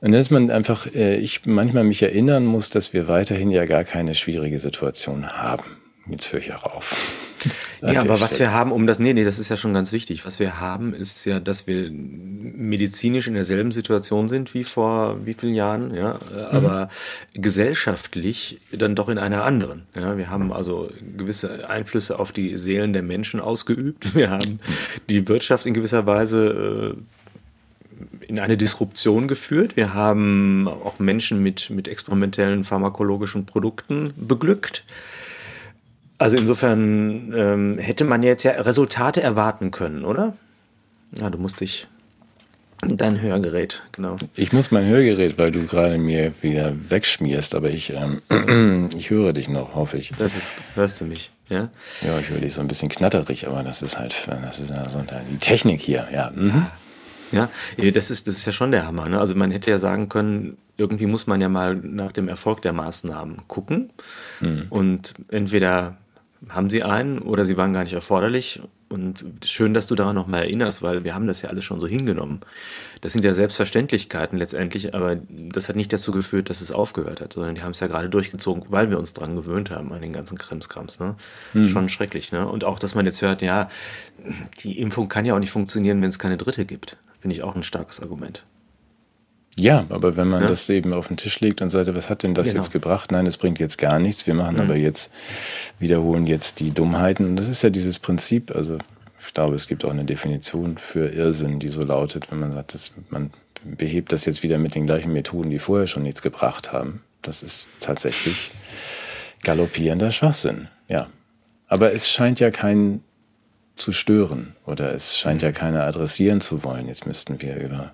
Und dass man einfach, äh, ich manchmal mich erinnern muss, dass wir weiterhin ja gar keine schwierige Situation haben. Jetzt höre ich auch auf. Ja, aber was wir haben, um das, nee, nee, das ist ja schon ganz wichtig. Was wir haben, ist ja, dass wir medizinisch in derselben Situation sind wie vor wie vielen Jahren, ja, aber mhm. gesellschaftlich dann doch in einer anderen. Ja, wir haben also gewisse Einflüsse auf die Seelen der Menschen ausgeübt. Wir haben die Wirtschaft in gewisser Weise äh, in eine Disruption geführt. Wir haben auch Menschen mit, mit experimentellen pharmakologischen Produkten beglückt. Also insofern ähm, hätte man jetzt ja Resultate erwarten können, oder? Ja, du musst dich Dein Hörgerät, genau. Ich muss mein Hörgerät, weil du gerade mir wieder wegschmierst, aber ich, ähm, ich höre dich noch, hoffe ich. Das ist, hörst du mich, ja? Ja, ich höre dich so ein bisschen knatterig, aber das ist halt, das ist ja so die Technik hier, ja. Mhm. Ja, das ist, das ist ja schon der Hammer. Ne? Also man hätte ja sagen können, irgendwie muss man ja mal nach dem Erfolg der Maßnahmen gucken. Mhm. Und entweder haben sie einen oder sie waren gar nicht erforderlich. Und schön, dass du daran nochmal erinnerst, weil wir haben das ja alles schon so hingenommen. Das sind ja Selbstverständlichkeiten letztendlich, aber das hat nicht dazu geführt, dass es aufgehört hat, sondern die haben es ja gerade durchgezogen, weil wir uns dran gewöhnt haben an den ganzen Krimskrams. Ne? Mhm. Schon schrecklich. Ne? Und auch, dass man jetzt hört, ja, die Impfung kann ja auch nicht funktionieren, wenn es keine dritte gibt. Finde ich auch ein starkes Argument. Ja, aber wenn man ja? das eben auf den Tisch legt und sagt, was hat denn das genau. jetzt gebracht? Nein, es bringt jetzt gar nichts. Wir machen mhm. aber jetzt, wiederholen jetzt die Dummheiten. Und das ist ja dieses Prinzip, also ich glaube, es gibt auch eine Definition für Irrsinn, die so lautet, wenn man sagt, dass man behebt das jetzt wieder mit den gleichen Methoden, die vorher schon nichts gebracht haben. Das ist tatsächlich galoppierender Schwachsinn, ja. Aber es scheint ja keinen zu stören oder es scheint ja mhm. keiner adressieren zu wollen. Jetzt müssten wir über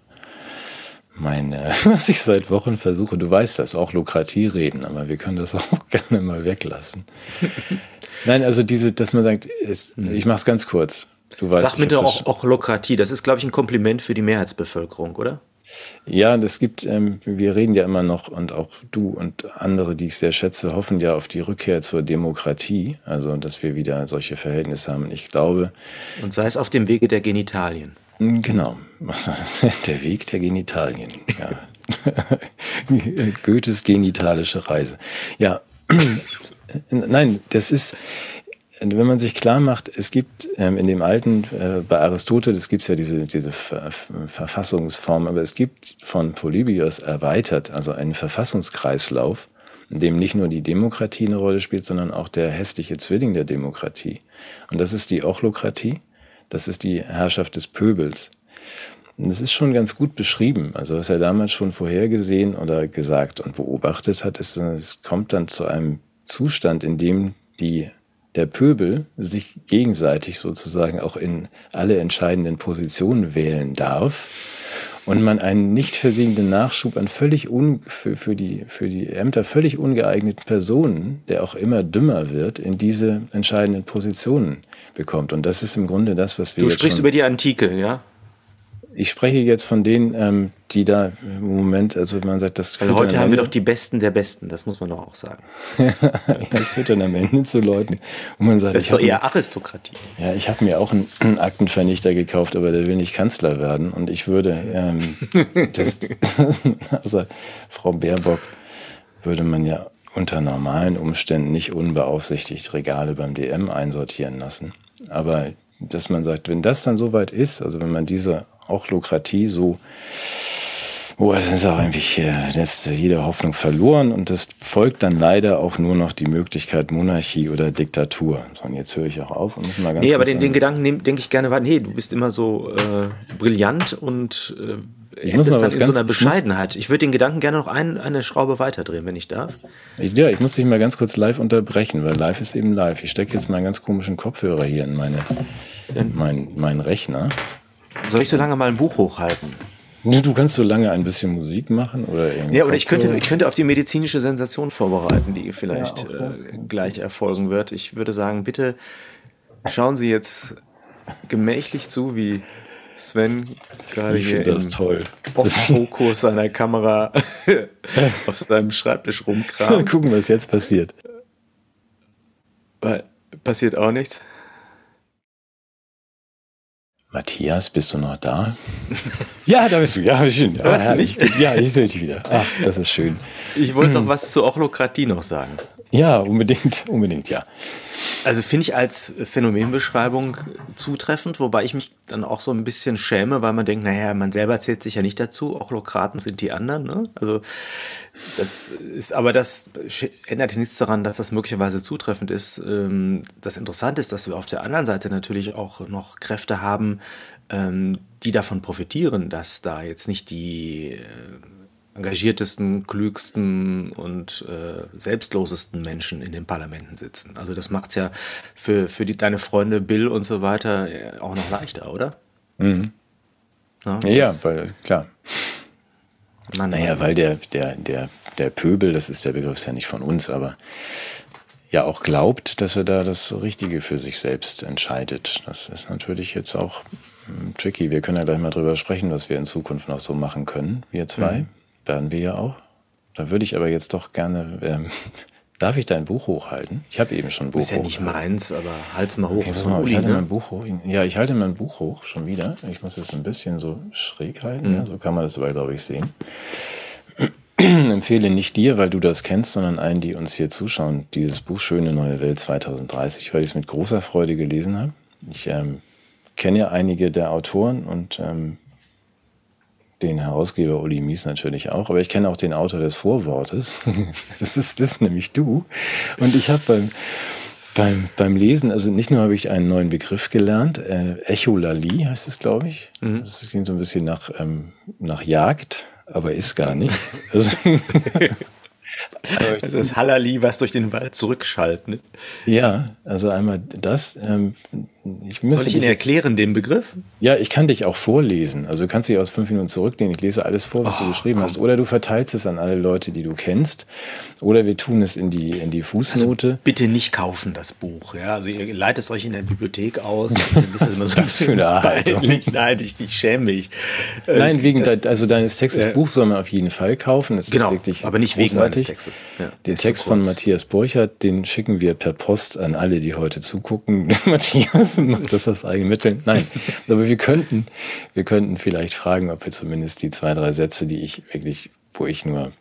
mein, äh, was ich seit Wochen versuche, du weißt das, auch Lukratie reden, aber wir können das auch gerne mal weglassen. Nein, also diese, dass man sagt, es, hm. ich mach's ganz kurz. Du weißt, Sag mir doch auch, auch Lokratie, das ist, glaube ich, ein Kompliment für die Mehrheitsbevölkerung, oder? Ja, das gibt, ähm, wir reden ja immer noch und auch du und andere, die ich sehr schätze, hoffen ja auf die Rückkehr zur Demokratie, also dass wir wieder solche Verhältnisse haben. Ich glaube. Und sei es auf dem Wege der Genitalien. Genau, der Weg der Genitalien. Ja. Goethes genitalische Reise. Ja, nein, das ist, wenn man sich klar macht, es gibt ähm, in dem alten, äh, bei Aristoteles gibt es ja diese, diese Ver Verfassungsform, aber es gibt von Polybios erweitert, also einen Verfassungskreislauf, in dem nicht nur die Demokratie eine Rolle spielt, sondern auch der hässliche Zwilling der Demokratie. Und das ist die Ochlokratie. Das ist die Herrschaft des Pöbels. Und das ist schon ganz gut beschrieben. Also was er damals schon vorhergesehen oder gesagt und beobachtet hat, ist, es kommt dann zu einem Zustand, in dem die, der Pöbel sich gegenseitig sozusagen auch in alle entscheidenden Positionen wählen darf und man einen nicht versiegenden Nachschub an völlig un, für, für, die, für die Ämter völlig ungeeigneten Personen, der auch immer dümmer wird, in diese entscheidenden Positionen bekommt. Und das ist im Grunde das, was wir. Du sprichst über die Antike, ja? Ich spreche jetzt von denen, ähm, die da im Moment, also man sagt, das Weil heute haben wir doch die Besten der Besten, das muss man doch auch sagen. ja, das führt dann am Ende zu Leuten, wo man sagt, das ist doch eher Aristokratie. Ja, ich habe mir auch einen, einen, Aktenvernichter gekauft, aber der will nicht Kanzler werden. Und ich würde, ähm, das, also Frau Baerbock würde man ja unter normalen Umständen nicht unbeaufsichtigt Regale beim DM einsortieren lassen. Aber dass man sagt, wenn das dann soweit ist, also wenn man diese auch Lokratie so, oh, das ist auch eigentlich äh, jetzt jede Hoffnung verloren und es folgt dann leider auch nur noch die Möglichkeit Monarchie oder Diktatur. So, und jetzt höre ich auch auf und muss mal ganz Nee, aber den, den Gedanken denke ich gerne weiter. Nee, du bist immer so äh, brillant und äh, ich muss mal was in so einer Bescheidenheit. Ich, ich würde den Gedanken gerne noch ein, eine Schraube weiterdrehen, wenn ich darf. Ich, ja, ich muss dich mal ganz kurz live unterbrechen, weil live ist eben live. Ich stecke jetzt meinen ganz komischen Kopfhörer hier in meine, in mein, meinen Rechner. Soll ich so lange mal ein Buch hochhalten? Du kannst so lange ein bisschen Musik machen oder irgendwie. Ja, oder ich könnte, ich könnte auf die medizinische Sensation vorbereiten, die vielleicht ja, äh, gleich erfolgen wird. Ich würde sagen, bitte schauen Sie jetzt gemächlich zu, wie Sven gerade hier das toll. Fokus seiner Kamera auf seinem Schreibtisch rumkramt. Gucken, was jetzt passiert. Passiert auch nichts. Matthias, bist du noch da? ja, da bist du. Ja, schön. Ja, Hörst du mich? Ja, ich sehe dich wieder. Ach, das ist schön. Ich wollte noch was zur Ochlokratie noch sagen. Ja, unbedingt, unbedingt, ja. Also finde ich als Phänomenbeschreibung zutreffend, wobei ich mich dann auch so ein bisschen schäme, weil man denkt, naja, man selber zählt sich ja nicht dazu, Ochlokraten sind die anderen. Ne? Also das ist, aber das ändert nichts daran, dass das möglicherweise zutreffend ist. Ähm, das Interessante ist, dass wir auf der anderen Seite natürlich auch noch Kräfte haben, ähm, die davon profitieren, dass da jetzt nicht die äh, engagiertesten, klügsten und äh, selbstlosesten Menschen in den Parlamenten sitzen. Also das macht es ja für, für die, deine Freunde Bill und so weiter äh, auch noch leichter, oder? Mhm. Ja, ja, weil, klar. Mann, naja, weil der, der, der, der Pöbel, das ist der Begriff, ist ja nicht von uns, aber ja auch glaubt, dass er da das Richtige für sich selbst entscheidet. Das ist natürlich jetzt auch hm, tricky. Wir können ja gleich mal drüber sprechen, was wir in Zukunft noch so machen können, wir zwei. Mhm werden wir ja auch. Da würde ich aber jetzt doch gerne. Ähm, darf ich dein Buch hochhalten? Ich habe eben schon ein Buch. Ist ja nicht meins, aber halt's mal hoch. Okay, mal, ich halte ne? mein Buch hoch. Ja, ich halte mein Buch hoch schon wieder. Ich muss es ein bisschen so schräg halten. Mhm. Ja, so kann man das aber, glaube ich, sehen. empfehle nicht dir, weil du das kennst, sondern allen, die uns hier zuschauen, dieses Buch Schöne neue Welt 2030, weil ich es mit großer Freude gelesen habe. Ich ähm, kenne ja einige der Autoren und ähm, den Herausgeber Uli Mies natürlich auch, aber ich kenne auch den Autor des Vorwortes. das ist das nämlich du. Und ich habe beim, beim, beim Lesen, also nicht nur habe ich einen neuen Begriff gelernt, äh, Echolali heißt es, glaube ich. Mhm. Das klingt so ein bisschen nach, ähm, nach Jagd, aber ist gar nicht. Also, das ist Hallali, was durch den Wald zurückschallt. Ne? Ja, also einmal das. Ähm, ich Soll ich Ihnen erklären, den Begriff? Ja, ich kann dich auch vorlesen. Also du kannst dich aus fünf Minuten zurücklehnen. Ich lese alles vor, was oh, du geschrieben komm. hast. Oder du verteilst es an alle Leute, die du kennst. Oder wir tun es in die, in die Fußnote. Also bitte nicht kaufen, das Buch. Ja, also ihr leitet es euch in der Bibliothek aus. das ist immer so das für eine Haltung? Nein, ich, ich schäme mich. Äh, Nein, wegen das, also deines Textes äh, Buch soll man auf jeden Fall kaufen. Das genau, aber nicht wegen meines Textes. Ja, den Text von Matthias Burchardt, den schicken wir per Post an alle, die heute zugucken. Matthias macht das aus eigenen Mitteln. Nein, aber wir könnten, wir könnten vielleicht fragen, ob wir zumindest die zwei, drei Sätze, die ich wirklich, wo ich nur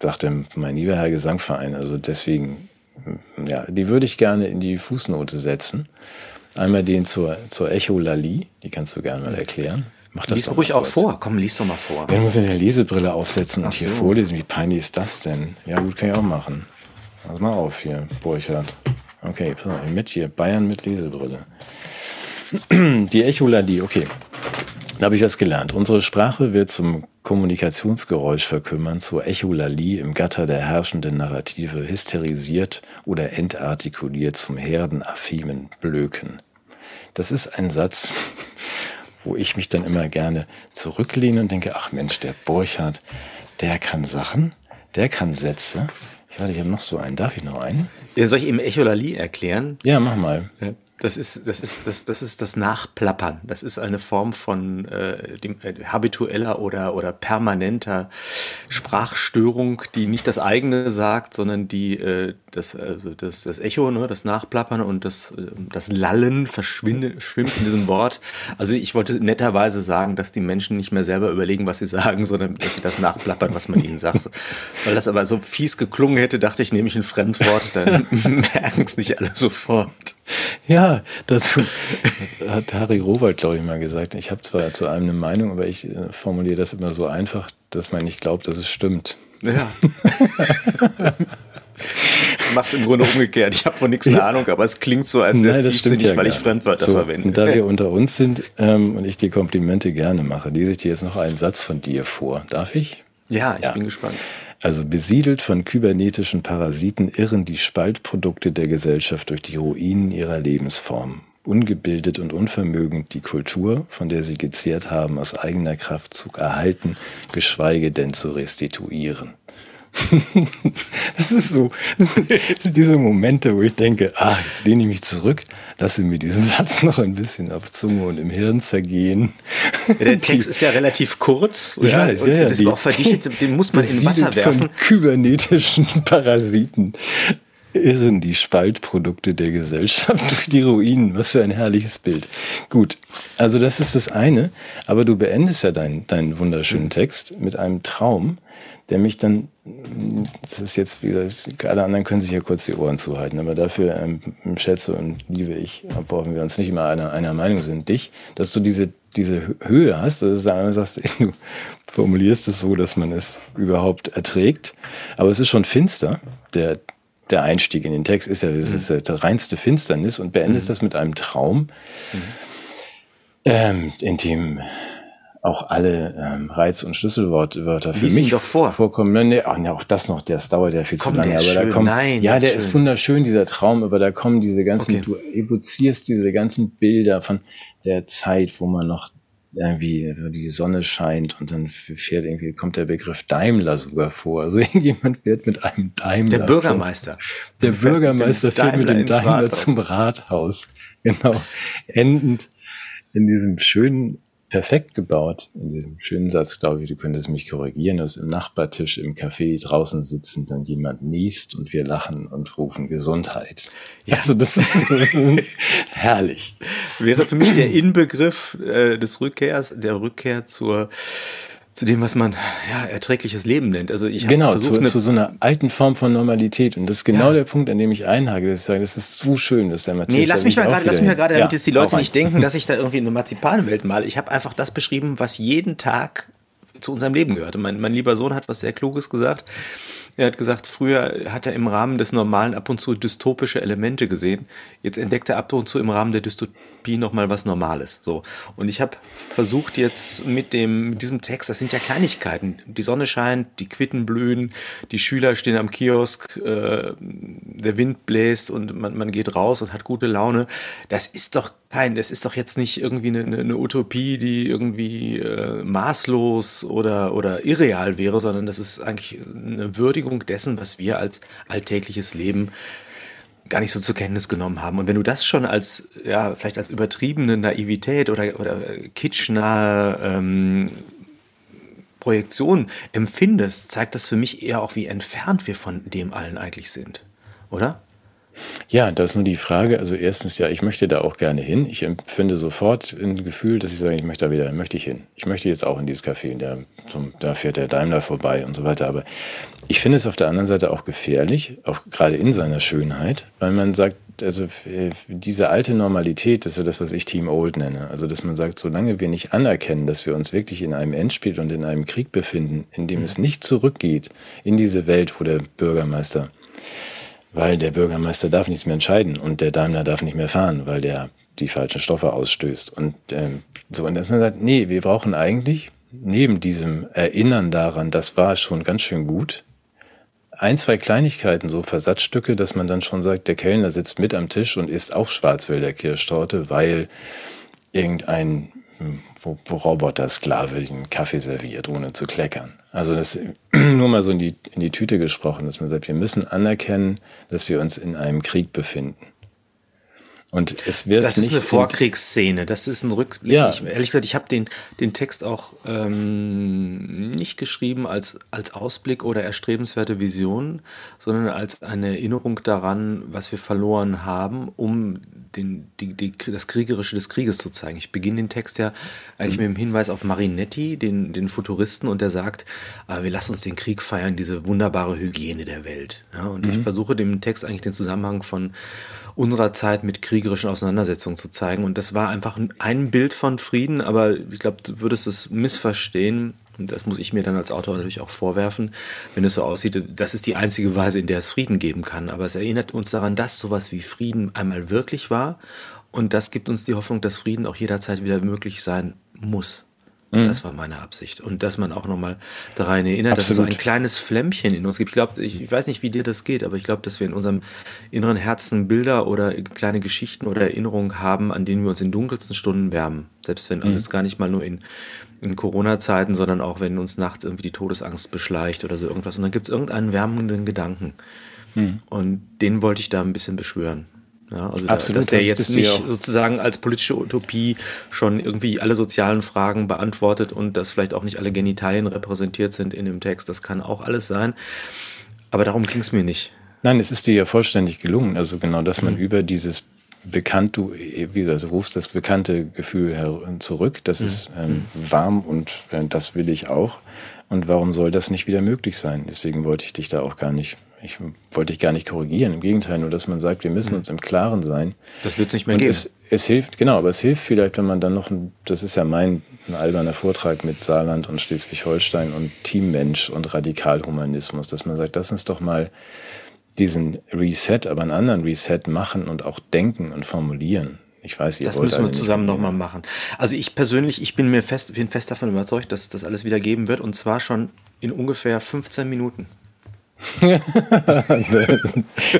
sagte, mein lieber Herr Gesangverein, also deswegen, ja, die würde ich gerne in die Fußnote setzen. Einmal den zur, zur Echolali, die kannst du gerne mal erklären. Mach das lies ruhig auch vor. Komm, lies doch mal vor. Ja, muss ja eine Lesebrille aufsetzen Ach und hier so. vorlesen. Wie peinlich ist das denn? Ja, gut, kann ich auch machen. Pass mal auf hier, Burchard. Okay, mit hier. Bayern mit Lesebrille. Die Echoladi, okay. Da habe ich was gelernt. Unsere Sprache wird zum Kommunikationsgeräusch verkümmern, zur Echolalie im Gatter der herrschenden Narrative hysterisiert oder entartikuliert zum herdenaffimen Blöken. Das ist ein Satz, wo ich mich dann immer gerne zurücklehne und denke, ach Mensch, der Borchardt, der kann Sachen, der kann Sätze. Ich warte, ich habe noch so einen. Darf ich noch einen? Ja, soll ich ihm Echolali erklären? Ja, mach mal. Ja. Das ist, das ist, das, das ist das Nachplappern. Das ist eine Form von äh, dem, äh, habitueller oder, oder permanenter Sprachstörung, die nicht das eigene sagt, sondern die äh, das, also das, das Echo, ne, das Nachplappern und das, äh, das Lallen verschwindet, schwimmt in diesem Wort. Also ich wollte netterweise sagen, dass die Menschen nicht mehr selber überlegen, was sie sagen, sondern dass sie das nachplappern, was man ihnen sagt. Weil das aber so fies geklungen hätte, dachte ich, nehme ich ein Fremdwort, dann merken es nicht alle sofort. Ja, dazu hat Harry Robert, glaube ich, mal gesagt. Ich habe zwar zu einem eine Meinung, aber ich äh, formuliere das immer so einfach, dass man nicht glaubt, dass es stimmt. Ja. ich mache es im Grunde umgekehrt. Ich habe von nichts eine Ahnung, aber es klingt so, als wäre es tiefsinnig, ja weil ich Fremdwörter so, verwende. Und da wir unter uns sind ähm, und ich die Komplimente gerne mache, lese ich dir jetzt noch einen Satz von dir vor. Darf ich? Ja, ich ja. bin gespannt. Also besiedelt von kybernetischen Parasiten irren die Spaltprodukte der Gesellschaft durch die Ruinen ihrer Lebensform. ungebildet und unvermögend, die Kultur, von der sie gezehrt haben, aus eigener Kraft zu erhalten, geschweige denn zu restituieren. das ist so, das sind diese Momente, wo ich denke, ah, jetzt lehne ich mich zurück, lasse mir diesen Satz noch ein bisschen auf Zunge und im Hirn zergehen. Ja, der Text die, ist ja relativ kurz. Ich ja, weiß, ja, ja, das ist auch verdichtet, den muss man in Wasser werfen. Von kybernetischen Parasiten irren die Spaltprodukte der Gesellschaft durch die Ruinen. Was für ein herrliches Bild. Gut, also das ist das eine, aber du beendest ja deinen, deinen wunderschönen mhm. Text mit einem Traum, der mich dann, das ist jetzt wieder, alle anderen können sich ja kurz die Ohren zuhalten, aber dafür ähm, schätze und liebe ich, obwohl wir uns nicht immer einer, einer Meinung sind, dich, dass du diese, diese Höhe hast, dass du einmal sagst, du formulierst es so, dass man es überhaupt erträgt, aber es ist schon finster, der, der Einstieg in den Text ist ja, es ist ja die reinste Finsternis und beendest mhm. das mit einem Traum, mhm. ähm, in dem auch alle ähm, Reiz- und Schlüsselwörter für Lies mich doch vor. vorkommen. Nee, nee, auch das noch, das dauert ja viel Komm, zu lange. aber da kommen, Nein, ja, der ist, ist wunderschön, dieser Traum, aber da kommen diese ganzen, okay. du evozierst diese ganzen Bilder von der Zeit, wo man noch irgendwie die Sonne scheint und dann fährt irgendwie, kommt der Begriff Daimler sogar vor. Also irgendjemand fährt mit einem Daimler. Der Bürgermeister. Vor. Der Bürgermeister fährt mit dem Daimler Rathaus. zum Rathaus. Genau. Endend in diesem schönen perfekt gebaut in diesem schönen Satz, glaube ich, du könntest mich korrigieren, dass im Nachbartisch im Café draußen sitzend dann jemand niest und wir lachen und rufen Gesundheit. Ja. Also das ist herrlich. Wäre für mich der Inbegriff äh, des Rückkehrs, der Rückkehr zur zu dem, was man ja, erträgliches Leben nennt. Also ich genau, versucht, zu, zu, so einer alten Form von Normalität. Und das ist genau ja. der Punkt, an dem ich einhage, ich sage, das ist zu schön, dass der Matthias. Nee, lass mich mal gerade, lass mich mal gerade, damit ja, jetzt die Leute nicht denken, dass ich da irgendwie eine Marzipanwelt male. Ich habe einfach das beschrieben, was jeden Tag zu unserem Leben gehört. mein, mein lieber Sohn hat was sehr Kluges gesagt. Er hat gesagt, früher hat er im Rahmen des Normalen ab und zu dystopische Elemente gesehen. Jetzt entdeckt er ab und zu im Rahmen der Dystopie nochmal was Normales. So. Und ich habe versucht jetzt mit dem, mit diesem Text, das sind ja Kleinigkeiten. Die Sonne scheint, die Quitten blühen, die Schüler stehen am Kiosk, äh, der Wind bläst und man, man geht raus und hat gute Laune. Das ist doch kein, das ist doch jetzt nicht irgendwie eine, eine Utopie, die irgendwie äh, maßlos oder, oder irreal wäre, sondern das ist eigentlich eine Würdigung dessen, was wir als alltägliches Leben gar nicht so zur Kenntnis genommen haben. Und wenn du das schon als, ja, vielleicht als übertriebene Naivität oder, oder kitschnahe ähm, Projektion empfindest, zeigt das für mich eher auch, wie entfernt wir von dem allen eigentlich sind. Oder? Ja, das ist nur die Frage. Also erstens, ja, ich möchte da auch gerne hin. Ich empfinde sofort ein Gefühl, dass ich sage, ich möchte da wieder, möchte ich hin. Ich möchte jetzt auch in dieses Café, der, zum, da fährt der Daimler vorbei und so weiter. Aber ich finde es auf der anderen Seite auch gefährlich, auch gerade in seiner Schönheit, weil man sagt, also diese alte Normalität, das ist ja das, was ich Team Old nenne. Also, dass man sagt, solange wir nicht anerkennen, dass wir uns wirklich in einem Endspiel und in einem Krieg befinden, in dem mhm. es nicht zurückgeht in diese Welt, wo der Bürgermeister weil der Bürgermeister darf nichts mehr entscheiden und der Daimler darf nicht mehr fahren, weil der die falschen Stoffe ausstößt. Und ähm, so, und dass man sagt, nee, wir brauchen eigentlich neben diesem Erinnern daran, das war schon ganz schön gut, ein, zwei Kleinigkeiten, so Versatzstücke, dass man dann schon sagt, der Kellner sitzt mit am Tisch und isst auch Schwarzwälder Kirschtorte, weil irgendein wo Roboter-Sklave den Kaffee serviert, ohne zu kleckern. Also das nur mal so in die, in die Tüte gesprochen, dass man sagt, wir müssen anerkennen, dass wir uns in einem Krieg befinden. Und es wird das ist eine Vorkriegsszene, das ist ein Rückblick. Ja. Ich, ehrlich gesagt, ich habe den, den Text auch ähm, nicht geschrieben als, als Ausblick oder erstrebenswerte Vision, sondern als eine Erinnerung daran, was wir verloren haben, um den, die, die, das Kriegerische des Krieges zu zeigen. Ich beginne den Text ja eigentlich mhm. mit dem Hinweis auf Marinetti, den, den Futuristen, und der sagt, äh, wir lassen uns den Krieg feiern, diese wunderbare Hygiene der Welt. Ja, und mhm. ich versuche dem Text eigentlich den Zusammenhang von unserer Zeit mit kriegerischen Auseinandersetzungen zu zeigen. Und das war einfach ein Bild von Frieden, aber ich glaube, du würdest es missverstehen. Und das muss ich mir dann als Autor natürlich auch vorwerfen, wenn es so aussieht, das ist die einzige Weise, in der es Frieden geben kann. Aber es erinnert uns daran, dass sowas wie Frieden einmal wirklich war. Und das gibt uns die Hoffnung, dass Frieden auch jederzeit wieder möglich sein muss. Mhm. Das war meine Absicht. Und dass man auch nochmal daran erinnert, Absolut. dass es so ein kleines Flämmchen in uns gibt. Ich glaube, ich, ich, weiß nicht, wie dir das geht, aber ich glaube, dass wir in unserem inneren Herzen Bilder oder kleine Geschichten oder Erinnerungen haben, an denen wir uns in dunkelsten Stunden wärmen. Selbst wenn, also mhm. jetzt gar nicht mal nur in, in Corona-Zeiten, sondern auch wenn uns nachts irgendwie die Todesangst beschleicht oder so irgendwas. Und dann gibt es irgendeinen wärmenden Gedanken. Mhm. Und den wollte ich da ein bisschen beschwören. Ja, also Absolut, dass der jetzt nicht sozusagen als politische Utopie schon irgendwie alle sozialen Fragen beantwortet und dass vielleicht auch nicht alle Genitalien repräsentiert sind in dem Text. Das kann auch alles sein. Aber darum ging es mir nicht. Nein, es ist dir ja vollständig gelungen. Also genau, dass man mhm. über dieses bekannt, du wie du also rufst das bekannte Gefühl zurück. Das mhm. ist ähm, warm und äh, das will ich auch. Und warum soll das nicht wieder möglich sein? Deswegen wollte ich dich da auch gar nicht ich wollte dich gar nicht korrigieren, im Gegenteil, nur dass man sagt, wir müssen hm. uns im Klaren sein. Das wird es nicht mehr und geben. Es, es, hilft, genau, aber es hilft vielleicht, wenn man dann noch, ein, das ist ja mein ein alberner Vortrag mit Saarland und Schleswig-Holstein und Teammensch und Radikalhumanismus, dass man sagt, lass uns doch mal diesen Reset, aber einen anderen Reset machen und auch denken und formulieren. Ich weiß, ihr das müssen wir zusammen nochmal machen. Also ich persönlich, ich bin mir fest, bin fest davon überzeugt, dass das alles wieder geben wird und zwar schon in ungefähr 15 Minuten.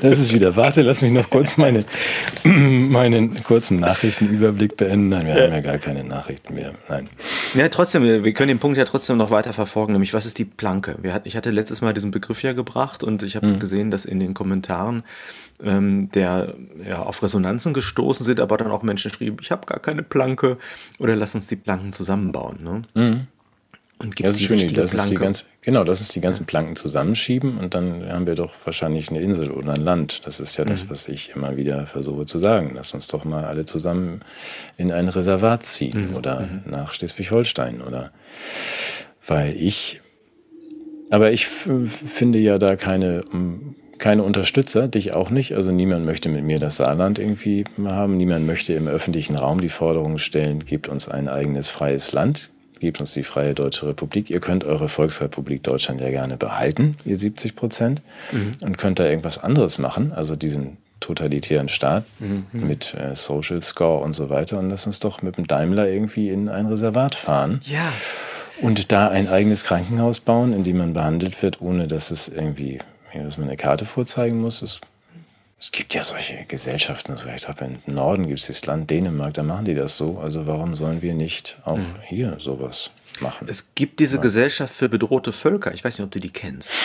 das ist wieder. Warte, lass mich noch kurz meine, meinen kurzen Nachrichtenüberblick beenden. Nein, wir haben ja gar keine Nachrichten mehr. Nein. Ja, trotzdem, wir können den Punkt ja trotzdem noch weiter verfolgen, nämlich was ist die Planke? ich hatte letztes Mal diesen Begriff ja gebracht und ich habe mhm. gesehen, dass in den Kommentaren ähm, der ja, auf Resonanzen gestoßen sind, aber dann auch Menschen schrieben, ich habe gar keine Planke oder lass uns die Planken zusammenbauen. Ne? Mhm. Und gibt das ist schön, das ist die ganze, genau, das ist die ganzen Planken zusammenschieben und dann haben wir doch wahrscheinlich eine Insel oder ein Land. Das ist ja das, mhm. was ich immer wieder versuche zu sagen. Lass uns doch mal alle zusammen in ein Reservat ziehen mhm. oder mhm. nach Schleswig-Holstein oder weil ich, aber ich finde ja da keine, keine Unterstützer, dich auch nicht. Also niemand möchte mit mir das Saarland irgendwie haben. Niemand möchte im öffentlichen Raum die Forderung stellen, gebt uns ein eigenes freies Land gebt uns die Freie Deutsche Republik. Ihr könnt eure Volksrepublik Deutschland ja gerne behalten, ihr 70 Prozent, mhm. und könnt da irgendwas anderes machen, also diesen totalitären Staat mhm. mit äh, Social Score und so weiter. Und lass uns doch mit dem Daimler irgendwie in ein Reservat fahren. Ja. Und da ein eigenes Krankenhaus bauen, in dem man behandelt wird, ohne dass es irgendwie, dass man eine Karte vorzeigen muss. Das es gibt ja solche Gesellschaften, so ich glaube, im Norden gibt es das Land Dänemark, da machen die das so. Also warum sollen wir nicht auch mhm. hier sowas machen? Es gibt diese ja. Gesellschaft für bedrohte Völker. Ich weiß nicht, ob du die kennst.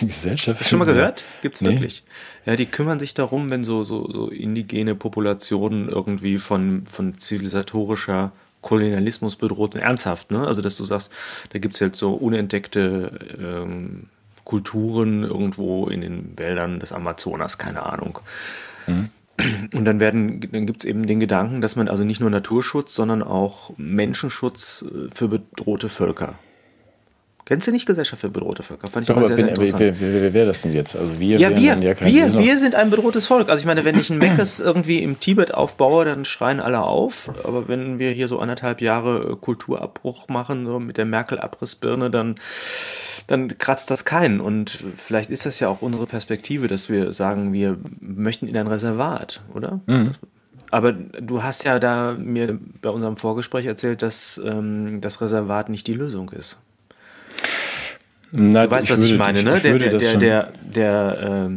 Die Gesellschaft. Hast du schon mal gehört? Gibt es nee. wirklich? Ja, die kümmern sich darum, wenn so, so, so indigene Populationen irgendwie von, von zivilisatorischer Kolonialismus bedroht werden. Ernsthaft, ne? Also, dass du sagst, da gibt es halt so unentdeckte ähm, Kulturen irgendwo in den Wäldern des Amazonas, keine Ahnung. Mhm. Und dann werden, dann gibt es eben den Gedanken, dass man also nicht nur Naturschutz, sondern auch Menschenschutz äh, für bedrohte Völker Kennst du nicht Gesellschaft für bedrohte Völker? Fand ich Doch, mal sehr, bin, sehr interessant. Wer, wer, wer wäre das denn jetzt? Also wir, ja, wir, ja wir, wir sind ein bedrohtes Volk. Also ich meine, wenn ich ein Meckes irgendwie im Tibet aufbaue, dann schreien alle auf. Aber wenn wir hier so anderthalb Jahre Kulturabbruch machen, so mit der Merkel-Abrissbirne, dann, dann kratzt das keinen. Und vielleicht ist das ja auch unsere Perspektive, dass wir sagen, wir möchten in ein Reservat, oder? Mhm. Aber du hast ja da mir bei unserem Vorgespräch erzählt, dass ähm, das Reservat nicht die Lösung ist. Na, du weißt, was ich meine, ne? Der, der, der, der, der, äh,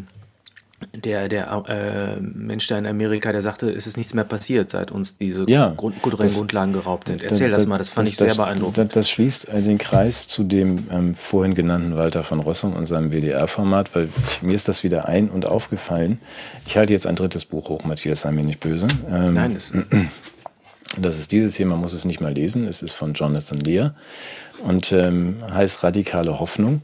der, der äh, Mensch da in Amerika, der sagte, es ist nichts mehr passiert, seit uns diese ja, Grund, kulturellen das, Grundlagen geraubt sind. Erzähl das, das mal, das fand das, ich sehr beeindruckend. Das, schließt den Kreis zu dem ähm, vorhin genannten Walter von Rossum und seinem WDR-Format, weil ich, mir ist das wieder ein- und aufgefallen. Ich halte jetzt ein drittes Buch hoch, Matthias, sei mir nicht böse. Ähm, Nein, das ist Das ist dieses hier, man muss es nicht mal lesen. Es ist von Jonathan Lear und ähm, heißt Radikale Hoffnung.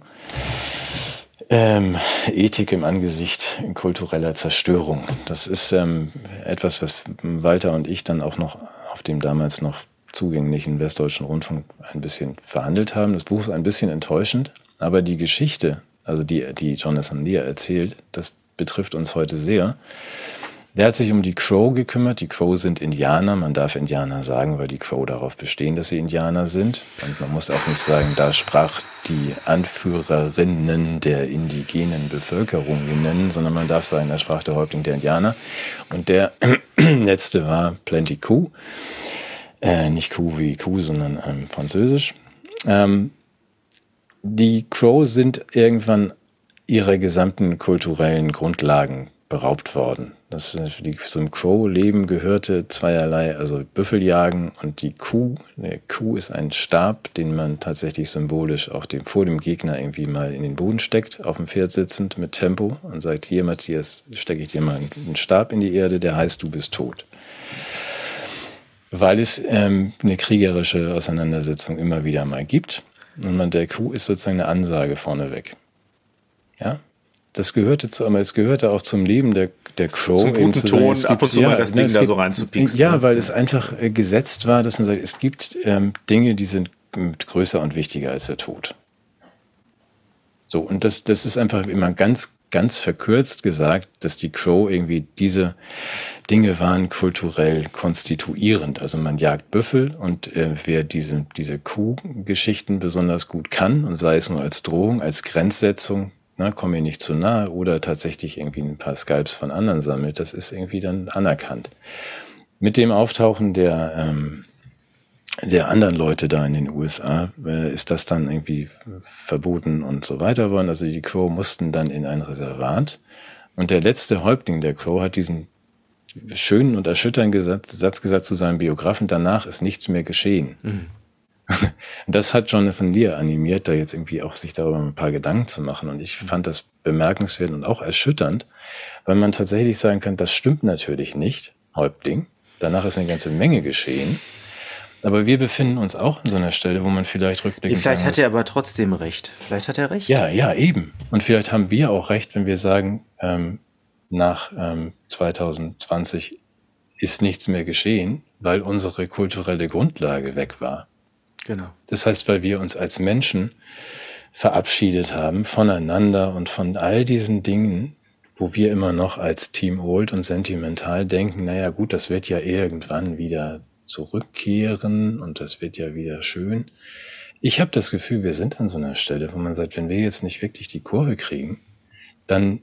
Ähm, Ethik im Angesicht kultureller Zerstörung. Das ist ähm, etwas, was Walter und ich dann auch noch auf dem damals noch zugänglichen Westdeutschen Rundfunk ein bisschen verhandelt haben. Das Buch ist ein bisschen enttäuschend, aber die Geschichte, also die, die Jonathan Lear erzählt, das betrifft uns heute sehr. Der hat sich um die Crow gekümmert. Die Crow sind Indianer. Man darf Indianer sagen, weil die Crow darauf bestehen, dass sie Indianer sind. Und man muss auch nicht sagen, da sprach die Anführerinnen der indigenen Bevölkerungen, sondern man darf sagen, da sprach der Häuptling der Indianer. Und der letzte war Plenty Coup. Äh, nicht Kuh wie Kuh, sondern ähm, Französisch. Ähm, die Crow sind irgendwann ihrer gesamten kulturellen Grundlagen beraubt worden. Das für die, zum Crow-Leben gehörte zweierlei, also Büffeljagen und die Kuh. Eine Kuh ist ein Stab, den man tatsächlich symbolisch auch dem, vor dem Gegner irgendwie mal in den Boden steckt, auf dem Pferd sitzend mit Tempo und sagt, hier Matthias, stecke ich dir mal einen Stab in die Erde, der heißt, du bist tot. Weil es ähm, eine kriegerische Auseinandersetzung immer wieder mal gibt. Und man, der Kuh ist sozusagen eine Ansage vorneweg. Ja, das gehörte zu, aber es gehörte auch zum Leben der, der Crow. Zum guten Ton, gibt, ab und zu ja, mal das Ding da so reinzupieksen. Ja, ne? weil es einfach äh, gesetzt war, dass man sagt, es gibt ähm, Dinge, die sind größer und wichtiger als der Tod. So, und das, das ist einfach immer ganz, ganz verkürzt gesagt, dass die Crow irgendwie diese Dinge waren kulturell konstituierend. Also man jagt Büffel und äh, wer diese, diese Kuhgeschichten besonders gut kann, und sei es nur als Drohung, als Grenzsetzung, ne, komm mir nicht zu nahe oder tatsächlich irgendwie ein paar Skypes von anderen sammelt, das ist irgendwie dann anerkannt. Mit dem Auftauchen der, ähm, der anderen Leute da in den USA äh, ist das dann irgendwie verboten und so weiter worden. Also die Crow mussten dann in ein Reservat. Und der letzte Häuptling der Crow hat diesen schönen und erschütternden Satz gesagt zu seinem Biografen, danach ist nichts mehr geschehen. Mhm. Das hat Jonathan Lear animiert, da jetzt irgendwie auch sich darüber ein paar Gedanken zu machen. Und ich fand das bemerkenswert und auch erschütternd, weil man tatsächlich sagen kann, das stimmt natürlich nicht, Häuptling. Danach ist eine ganze Menge geschehen. Aber wir befinden uns auch an so einer Stelle, wo man vielleicht rückblickend. Vielleicht hat er aber trotzdem recht. Vielleicht hat er recht. Ja, ja, eben. Und vielleicht haben wir auch recht, wenn wir sagen, ähm, nach ähm, 2020 ist nichts mehr geschehen, weil unsere kulturelle Grundlage weg war. Genau. Das heißt, weil wir uns als Menschen verabschiedet haben voneinander und von all diesen Dingen, wo wir immer noch als Team Old und sentimental denken, naja gut, das wird ja irgendwann wieder zurückkehren und das wird ja wieder schön. Ich habe das Gefühl, wir sind an so einer Stelle, wo man sagt, wenn wir jetzt nicht wirklich die Kurve kriegen, dann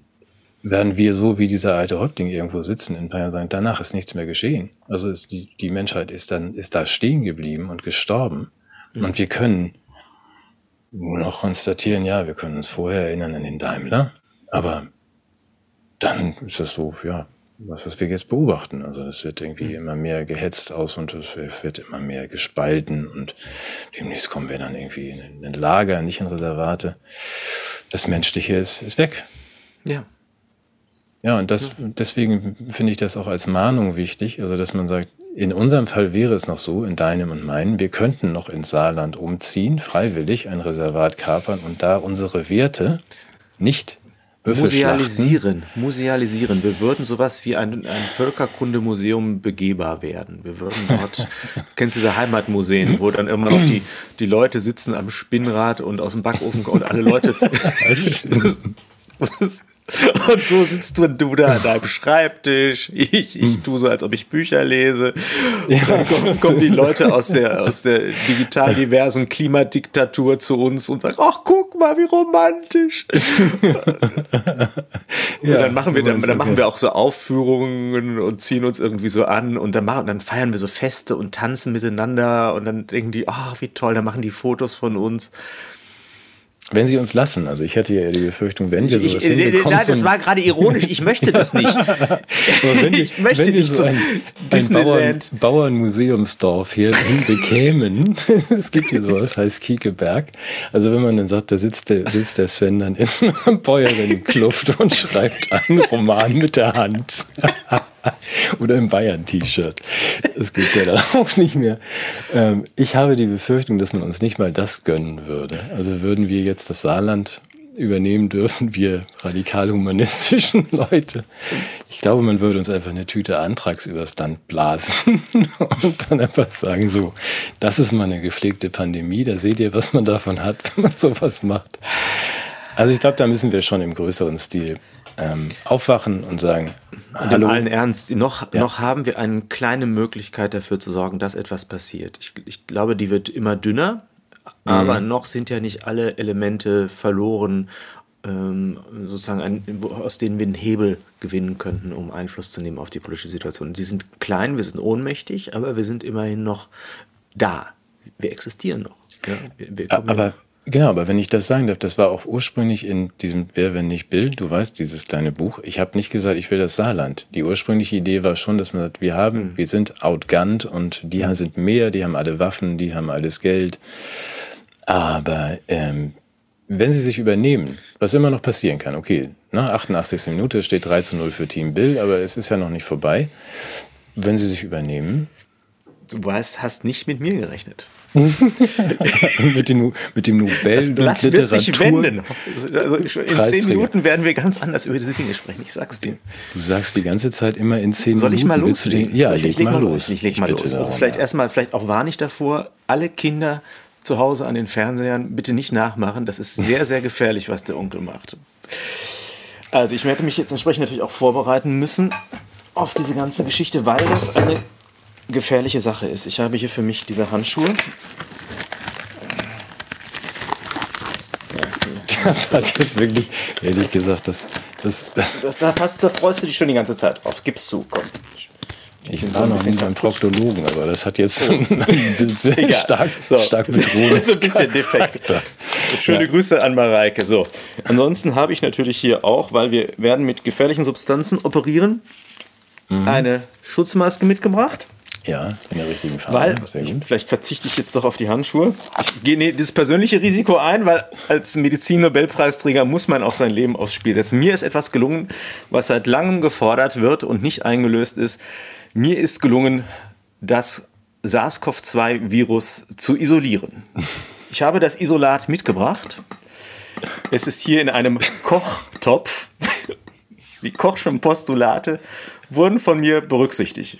werden wir so wie dieser alte Häuptling irgendwo sitzen in paar Jahren sagen, danach ist nichts mehr geschehen. Also die, die Menschheit ist dann, ist da stehen geblieben und gestorben. Und wir können nur noch konstatieren, ja, wir können uns vorher erinnern an den Daimler, aber dann ist das so, ja, was, was wir jetzt beobachten. Also es wird irgendwie immer mehr gehetzt aus und es wird immer mehr gespalten und demnächst kommen wir dann irgendwie in ein Lager, nicht in Reservate. Das Menschliche ist, ist weg. Ja. Ja, und das, deswegen finde ich das auch als Mahnung wichtig, also dass man sagt, in unserem Fall wäre es noch so, in deinem und meinem, wir könnten noch ins Saarland umziehen, freiwillig ein Reservat kapern und da unsere Werte nicht Musealisieren, musealisieren. Wir würden sowas wie ein, ein Völkerkundemuseum begehbar werden. Wir würden dort, kennst du diese Heimatmuseen, wo dann immer noch die, die Leute sitzen am Spinnrad und aus dem Backofen und alle Leute. Und so sitzt du, du da an deinem Schreibtisch. Ich, ich tu so, als ob ich Bücher lese. Ja. Dann kommen, kommen, die Leute aus der, aus der digital diversen Klimadiktatur zu uns und sagen, ach, guck mal, wie romantisch. und dann machen wir, dann, dann machen wir auch so Aufführungen und ziehen uns irgendwie so an und dann machen, dann feiern wir so Feste und tanzen miteinander und dann denken die, ach, wie toll, dann machen die Fotos von uns. Wenn sie uns lassen, also ich hätte ja die Befürchtung, wenn wir sowas ich, hinbekommen. Nein, das war gerade ironisch, ich möchte das nicht. wir, ich möchte nicht so ein, ein Bauern, Bauernmuseumsdorf hier bekämen, es gibt hier sowas, heißt Kiekeberg. Also wenn man dann sagt, da sitzt der, sitzt der Sven dann in so einer Bäuerinnenkluft und schreibt einen Roman mit der Hand. Oder im Bayern-T-Shirt. Das geht ja dann auch nicht mehr. Ähm, ich habe die Befürchtung, dass man uns nicht mal das gönnen würde. Also würden wir jetzt das Saarland übernehmen dürfen, wir radikal-humanistischen Leute. Ich glaube, man würde uns einfach eine Tüte Antrags übers Land blasen und dann einfach sagen, so, das ist mal eine gepflegte Pandemie, da seht ihr, was man davon hat, wenn man sowas macht. Also ich glaube, da müssen wir schon im größeren Stil ähm, aufwachen und sagen, und Hallo. in allen Ernst, noch, ja. noch haben wir eine kleine Möglichkeit dafür zu sorgen, dass etwas passiert. Ich, ich glaube, die wird immer dünner, mhm. aber noch sind ja nicht alle Elemente verloren. ähm, sozusagen, ein, aus denen wir einen Hebel gewinnen könnten, um Einfluss zu nehmen auf die politische Situation. Die sind klein, wir sind ohnmächtig, aber wir sind immerhin noch da. Wir existieren noch. Ja, wir, wir aber Genau, aber wenn ich das sagen darf, das war auch ursprünglich in diesem Wer, wenn nicht Bill, du weißt, dieses kleine Buch. Ich habe nicht gesagt, ich will das Saarland. Die ursprüngliche Idee war schon, dass man sagt, wir haben, mhm. wir sind outgunned und die mhm. sind mehr, die haben alle Waffen, die haben alles Geld. Aber ähm, wenn sie sich übernehmen, was immer noch passieren kann, okay, nach 88. Minute steht 3 zu 0 für Team Bill, aber es ist ja noch nicht vorbei. Wenn sie sich übernehmen. Du weißt, hast nicht mit mir gerechnet. mit, dem, mit dem Nobel das Blatt wird sich wenden. Also in zehn Minuten werden wir ganz anders über diese Dinge sprechen. Ich sag's dir. Du sagst die ganze Zeit immer in zehn Minuten. Soll ich mal loslegen? Ja, ich, leg, leg, mal los. Ich leg mal los. Also vielleicht erstmal, vielleicht auch warne ich davor, alle Kinder zu Hause an den Fernsehern bitte nicht nachmachen. Das ist sehr, sehr gefährlich, was der Onkel macht. Also ich werde mich jetzt entsprechend natürlich auch vorbereiten müssen auf diese ganze Geschichte, weil das eine gefährliche Sache ist. Ich habe hier für mich diese Handschuhe. Das hat jetzt wirklich, ehrlich gesagt, das. das, das, das da, hast, da freust du dich schon die ganze Zeit drauf. Gib's zu, komm. Ich war noch nicht beim Proktologen, aber das hat jetzt sehr stark, so. stark bedroht. so ein bisschen defekt. Schöne ja. Grüße an Mareike. So. Ansonsten habe ich natürlich hier auch, weil wir werden mit gefährlichen Substanzen operieren, mhm. eine Schutzmaske mitgebracht. Ja, in der richtigen Farbe. Weil, ich, vielleicht verzichte ich jetzt doch auf die Handschuhe. Ich gehe nee, das persönliche Risiko ein, weil als Medizin-Nobelpreisträger muss man auch sein Leben aufs Spiel setzen. Mir ist etwas gelungen, was seit langem gefordert wird und nicht eingelöst ist. Mir ist gelungen, das SARS-CoV-2-Virus zu isolieren. Ich habe das Isolat mitgebracht. Es ist hier in einem Kochtopf. Die Kochschen Postulate wurden von mir berücksichtigt.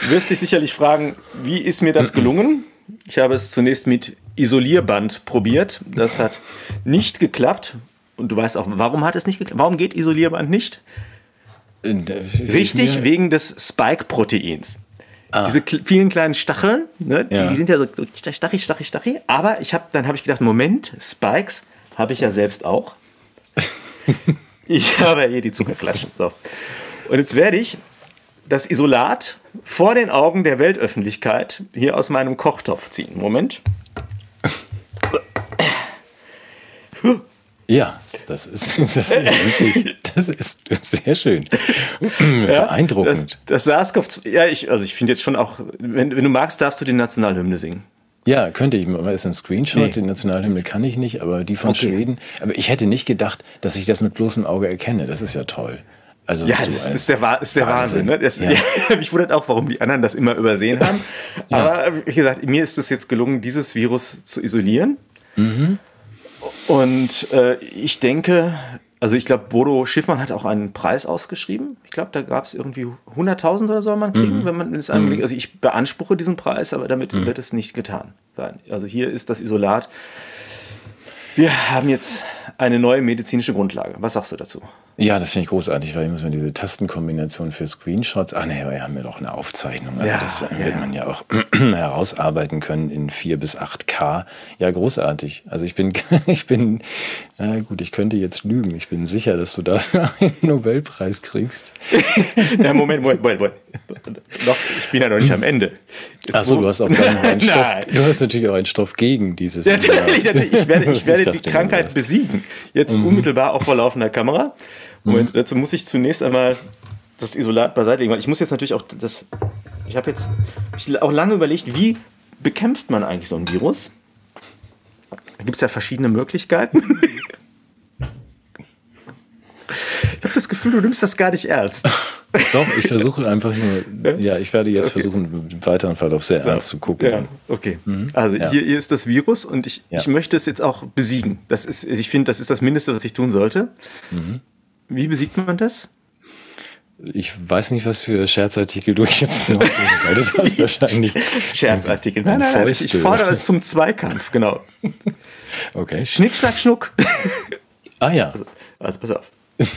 Du wirst dich sicherlich fragen, wie ist mir das gelungen? Ich habe es zunächst mit Isolierband probiert. Das hat nicht geklappt. Und du weißt auch, warum hat es nicht geklappt? Warum geht Isolierband nicht? Richtig, wegen des Spike-Proteins. Ah. Diese vielen kleinen Stacheln, ne, ja. die, sind ja so stachig, stachig, stachig. Aber ich hab, dann habe ich gedacht, Moment, Spikes habe ich ja selbst auch. ich habe ja hier die Zuckerklatschen. So. Und jetzt werde ich das Isolat vor den Augen der Weltöffentlichkeit hier aus meinem Kochtopf ziehen. Moment. Ja, das ist, das ist, wirklich, das ist sehr schön. Ja, Beeindruckend. Das, das SARS-CoV, ja, ich, also ich finde jetzt schon auch, wenn, wenn du magst, darfst du die Nationalhymne singen. Ja, könnte ich. Aber ist ein Screenshot. Nee. Die Nationalhymne kann ich nicht, aber die von okay. Schweden. Aber ich hätte nicht gedacht, dass ich das mit bloßem Auge erkenne. Das ist ja toll. Also ja, das, das, ist der, ist der Wahnsinn. Wahnsinn ne? das, ja. Ja, mich wundert auch, warum die anderen das immer übersehen haben. ja. Aber wie gesagt, mir ist es jetzt gelungen, dieses Virus zu isolieren. Mhm. Und äh, ich denke, also ich glaube, Bodo Schiffmann hat auch einen Preis ausgeschrieben. Ich glaube, da gab es irgendwie 100.000 oder soll man kriegen, mhm. wenn man es anlegt. Mhm. Also ich beanspruche diesen Preis, aber damit mhm. wird es nicht getan sein. Also hier ist das Isolat. Wir haben jetzt eine neue medizinische Grundlage. Was sagst du dazu? Ja, das finde ich großartig, weil ich muss mir diese Tastenkombination für Screenshots, ah nee, wir haben ja doch eine Aufzeichnung. Also ja, das ja. wird man ja auch herausarbeiten können in 4 bis 8K. Ja, großartig. Also ich bin, ich bin, na gut, ich könnte jetzt lügen. Ich bin sicher, dass du dafür einen Nobelpreis kriegst. ja, Moment, Moment, Moment, Moment. Noch, ich bin ja noch nicht am Ende. Achso, du hast auch einen Stoff. Du hast natürlich auch einen Stoff gegen dieses. Ja, natürlich, natürlich. Ich werde, ich werde die Krankheit besiegen. Jetzt mhm. unmittelbar auch vor laufender Kamera. Moment, mhm. dazu muss ich zunächst einmal das Isolat beiseite legen, ich muss jetzt natürlich auch das. Ich habe jetzt ich auch lange überlegt, wie bekämpft man eigentlich so ein Virus? Da gibt es ja verschiedene Möglichkeiten. Ich habe das Gefühl, du nimmst das gar nicht ernst. Doch, ich versuche einfach nur, ja, ich werde jetzt okay. versuchen, im weiteren Verlauf sehr ernst zu gucken. Ja, okay. Mhm. Also ja. hier, hier, ist das Virus und ich, ja. ich möchte es jetzt auch besiegen. Das ist, ich finde, das ist das Mindeste, was ich tun sollte. Mhm. Wie besiegt man das? Ich weiß nicht, was für Scherzartikel du jetzt noch vorbereitet hast, wahrscheinlich. Scherzartikel. Nein, nein, nein, ich fordere es zum Zweikampf, genau. Okay. Schnick, schnack, schnuck. Ah ja. Also, also pass auf.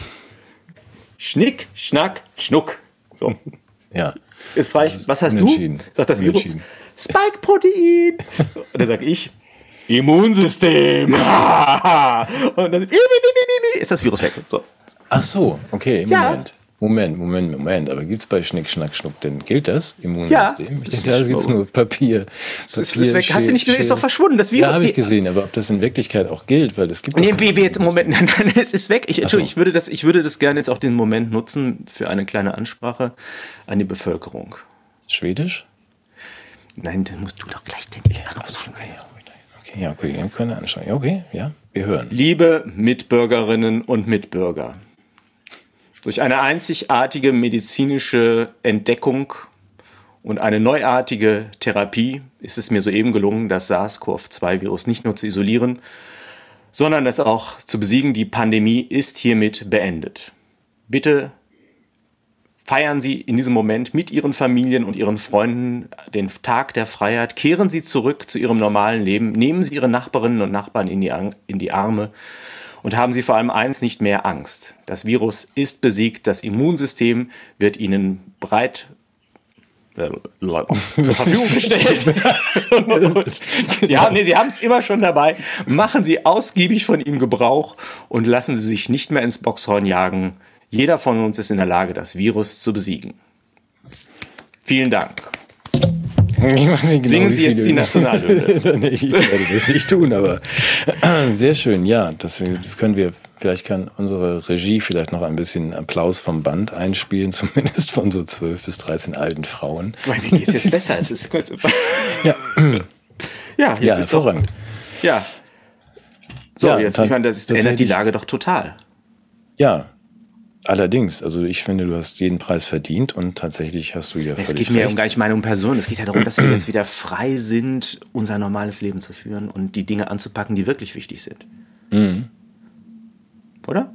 Schnick, schnack, schnuck. So. Ja. Jetzt frage ich, was hast du? Sagt das Virus. Spike-Protein. Und dann sage ich, Immunsystem. und dann ist das Virus weg. So. Ach so, okay, Moment. Ja. Moment, Moment, Moment. Aber gibt es bei Schnick, Schnack, Schnuck denn, gilt das Immunsystem? Ja, ich denke, da gibt es nur Papier. Das ist, ist weg. Hast du nicht gesehen? Ist doch verschwunden. Das Virus. Ja, habe ich gesehen. Aber ob das in Wirklichkeit auch gilt, weil es gibt. Nee, wie, jetzt, Moment, nein, nein, es ist weg. Ich, so. ich, würde das, ich würde das gerne jetzt auch den Moment nutzen für eine kleine Ansprache an die Bevölkerung. Schwedisch? Nein, dann musst du doch gleich denken. Ja, so, okay, okay, ja, okay, wir können anschauen. Ja, okay, ja, wir hören. Liebe Mitbürgerinnen und Mitbürger. Durch eine einzigartige medizinische Entdeckung und eine neuartige Therapie ist es mir soeben gelungen, das SARS-CoV-2-Virus nicht nur zu isolieren, sondern es auch zu besiegen. Die Pandemie ist hiermit beendet. Bitte feiern Sie in diesem Moment mit Ihren Familien und Ihren Freunden den Tag der Freiheit. Kehren Sie zurück zu Ihrem normalen Leben. Nehmen Sie Ihre Nachbarinnen und Nachbarn in die, in die Arme und haben Sie vor allem eins nicht mehr Angst. Das Virus ist besiegt, das Immunsystem wird Ihnen breit äh, zur Verfügung gestellt. Sie haben nee, es immer schon dabei. Machen Sie ausgiebig von ihm Gebrauch und lassen Sie sich nicht mehr ins Boxhorn jagen. Jeder von uns ist in der Lage, das Virus zu besiegen. Vielen Dank. Genau, Singen Sie jetzt die Nationalhymne. ich werde das nicht tun, aber sehr schön. Ja, das können wir. Vielleicht kann unsere Regie vielleicht noch ein bisschen Applaus vom Band einspielen, zumindest von so 12 bis 13 alten Frauen. Mir geht es jetzt besser. Es ist ja. ja, jetzt ja, ist hervorragend. Doch, ja. So, ja, jetzt, ich meine, das ändert die Lage doch total. Ja, Allerdings, also ich finde, du hast jeden Preis verdient und tatsächlich hast du ja Es geht mir um gar nicht meine Person, es geht ja darum, dass wir jetzt wieder frei sind, unser normales Leben zu führen und die Dinge anzupacken, die wirklich wichtig sind. Mhm. Oder?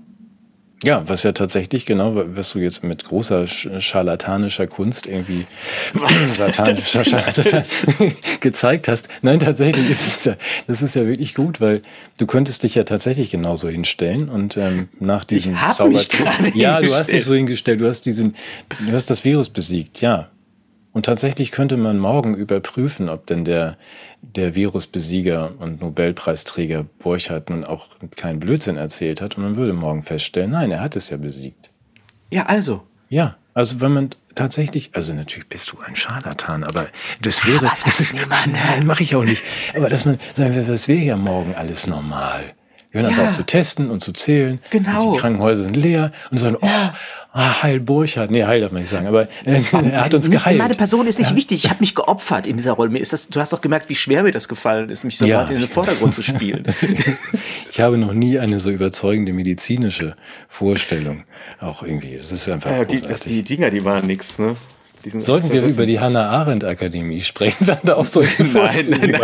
Ja, was ja tatsächlich genau, was du jetzt mit großer scharlatanischer Kunst irgendwie satanischer gezeigt hast. Nein, tatsächlich ist es ja, das ist ja wirklich gut, weil du könntest dich ja tatsächlich genauso hinstellen und ähm, nach diesem Zaubertrick. Ja, du hast dich so hingestellt, du hast diesen, du hast das Virus besiegt, ja. Und tatsächlich könnte man morgen überprüfen, ob denn der, der Virusbesieger und Nobelpreisträger Borchardt nun auch keinen Blödsinn erzählt hat. Und man würde morgen feststellen, nein, er hat es ja besiegt. Ja, also. Ja, also wenn man tatsächlich, also natürlich bist du ein Scharlatan, aber das wäre. Was sag's niemand? Nein, mache ich auch nicht. Aber dass man, sagen wir, das wäre ja morgen alles normal. Wir hören ja. einfach auf zu testen und zu zählen. Genau. die Krankenhäuser sind leer und sagen, oh, ah, Heil Burchard. Nee, Heil darf man nicht sagen, aber äh, er hat uns nicht, geheilt. Meine Person ist nicht ja. wichtig. Ich habe mich geopfert in dieser Rolle. Mir ist das, du hast doch gemerkt, wie schwer mir das gefallen ist, mich so ja. in den Vordergrund zu spielen. ich habe noch nie eine so überzeugende medizinische Vorstellung. Auch irgendwie. Das ist einfach. Ja, die, das, die Dinger, die waren nix, ne? Sollten wir über die Hannah Arendt Akademie sprechen, werden da auch solche Nein, nein,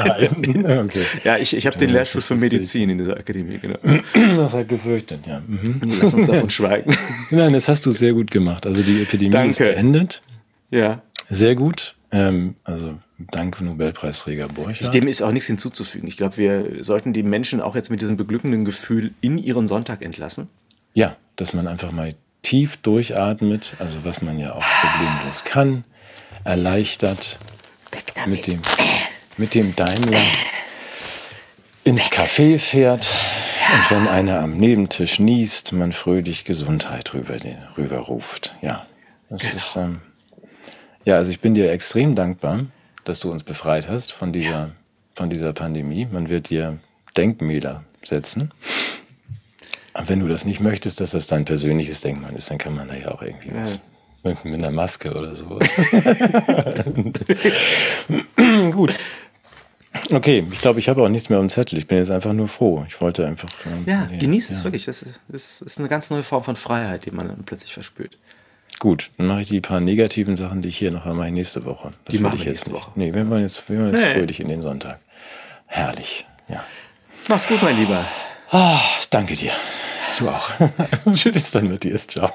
nein. Okay. Ja, ich, ich habe den Lehrstuhl für Medizin in dieser Akademie, genau. Das hat gefürchtet, ja. Mhm. Lass uns davon schweigen. Nein, das hast du sehr gut gemacht. Also die Epidemie Danke. ist beendet. Ja. Sehr gut. Ähm, also danke Nobelpreisträger Borchardt. Dem ist auch nichts hinzuzufügen. Ich glaube, wir sollten die Menschen auch jetzt mit diesem beglückenden Gefühl in ihren Sonntag entlassen. Ja, dass man einfach mal tief durchatmet, also was man ja auch problemlos kann, erleichtert mit dem, mit dem Daimler ins Café fährt und wenn einer am Nebentisch niest, man fröhlich Gesundheit rüber, rüber ruft. Ja, das genau. ist, ähm, ja, also ich bin dir extrem dankbar, dass du uns befreit hast von dieser, von dieser Pandemie. Man wird dir Denkmäler setzen. Und wenn du das nicht möchtest, dass das dein persönliches Denkmal ist, dann kann man da ja auch irgendwie ja. was mit, mit einer Maske oder sowas. Gut. Okay, ich glaube, ich habe auch nichts mehr am Zettel. Ich bin jetzt einfach nur froh. Ich wollte einfach. Ähm, ja, genießt ja. es wirklich. Das ist, das ist eine ganz neue Form von Freiheit, die man dann plötzlich verspürt. Gut, dann mache ich die paar negativen Sachen, die ich hier noch einmal nächste Woche. Das die mache ich jetzt nächste Woche. Nee, wir wollen jetzt, wir wollen jetzt nee. fröhlich in den Sonntag. Herrlich, ja. Mach's gut, mein Lieber. Ah, danke dir. Du auch. Tschüss dann mit dir. Ciao.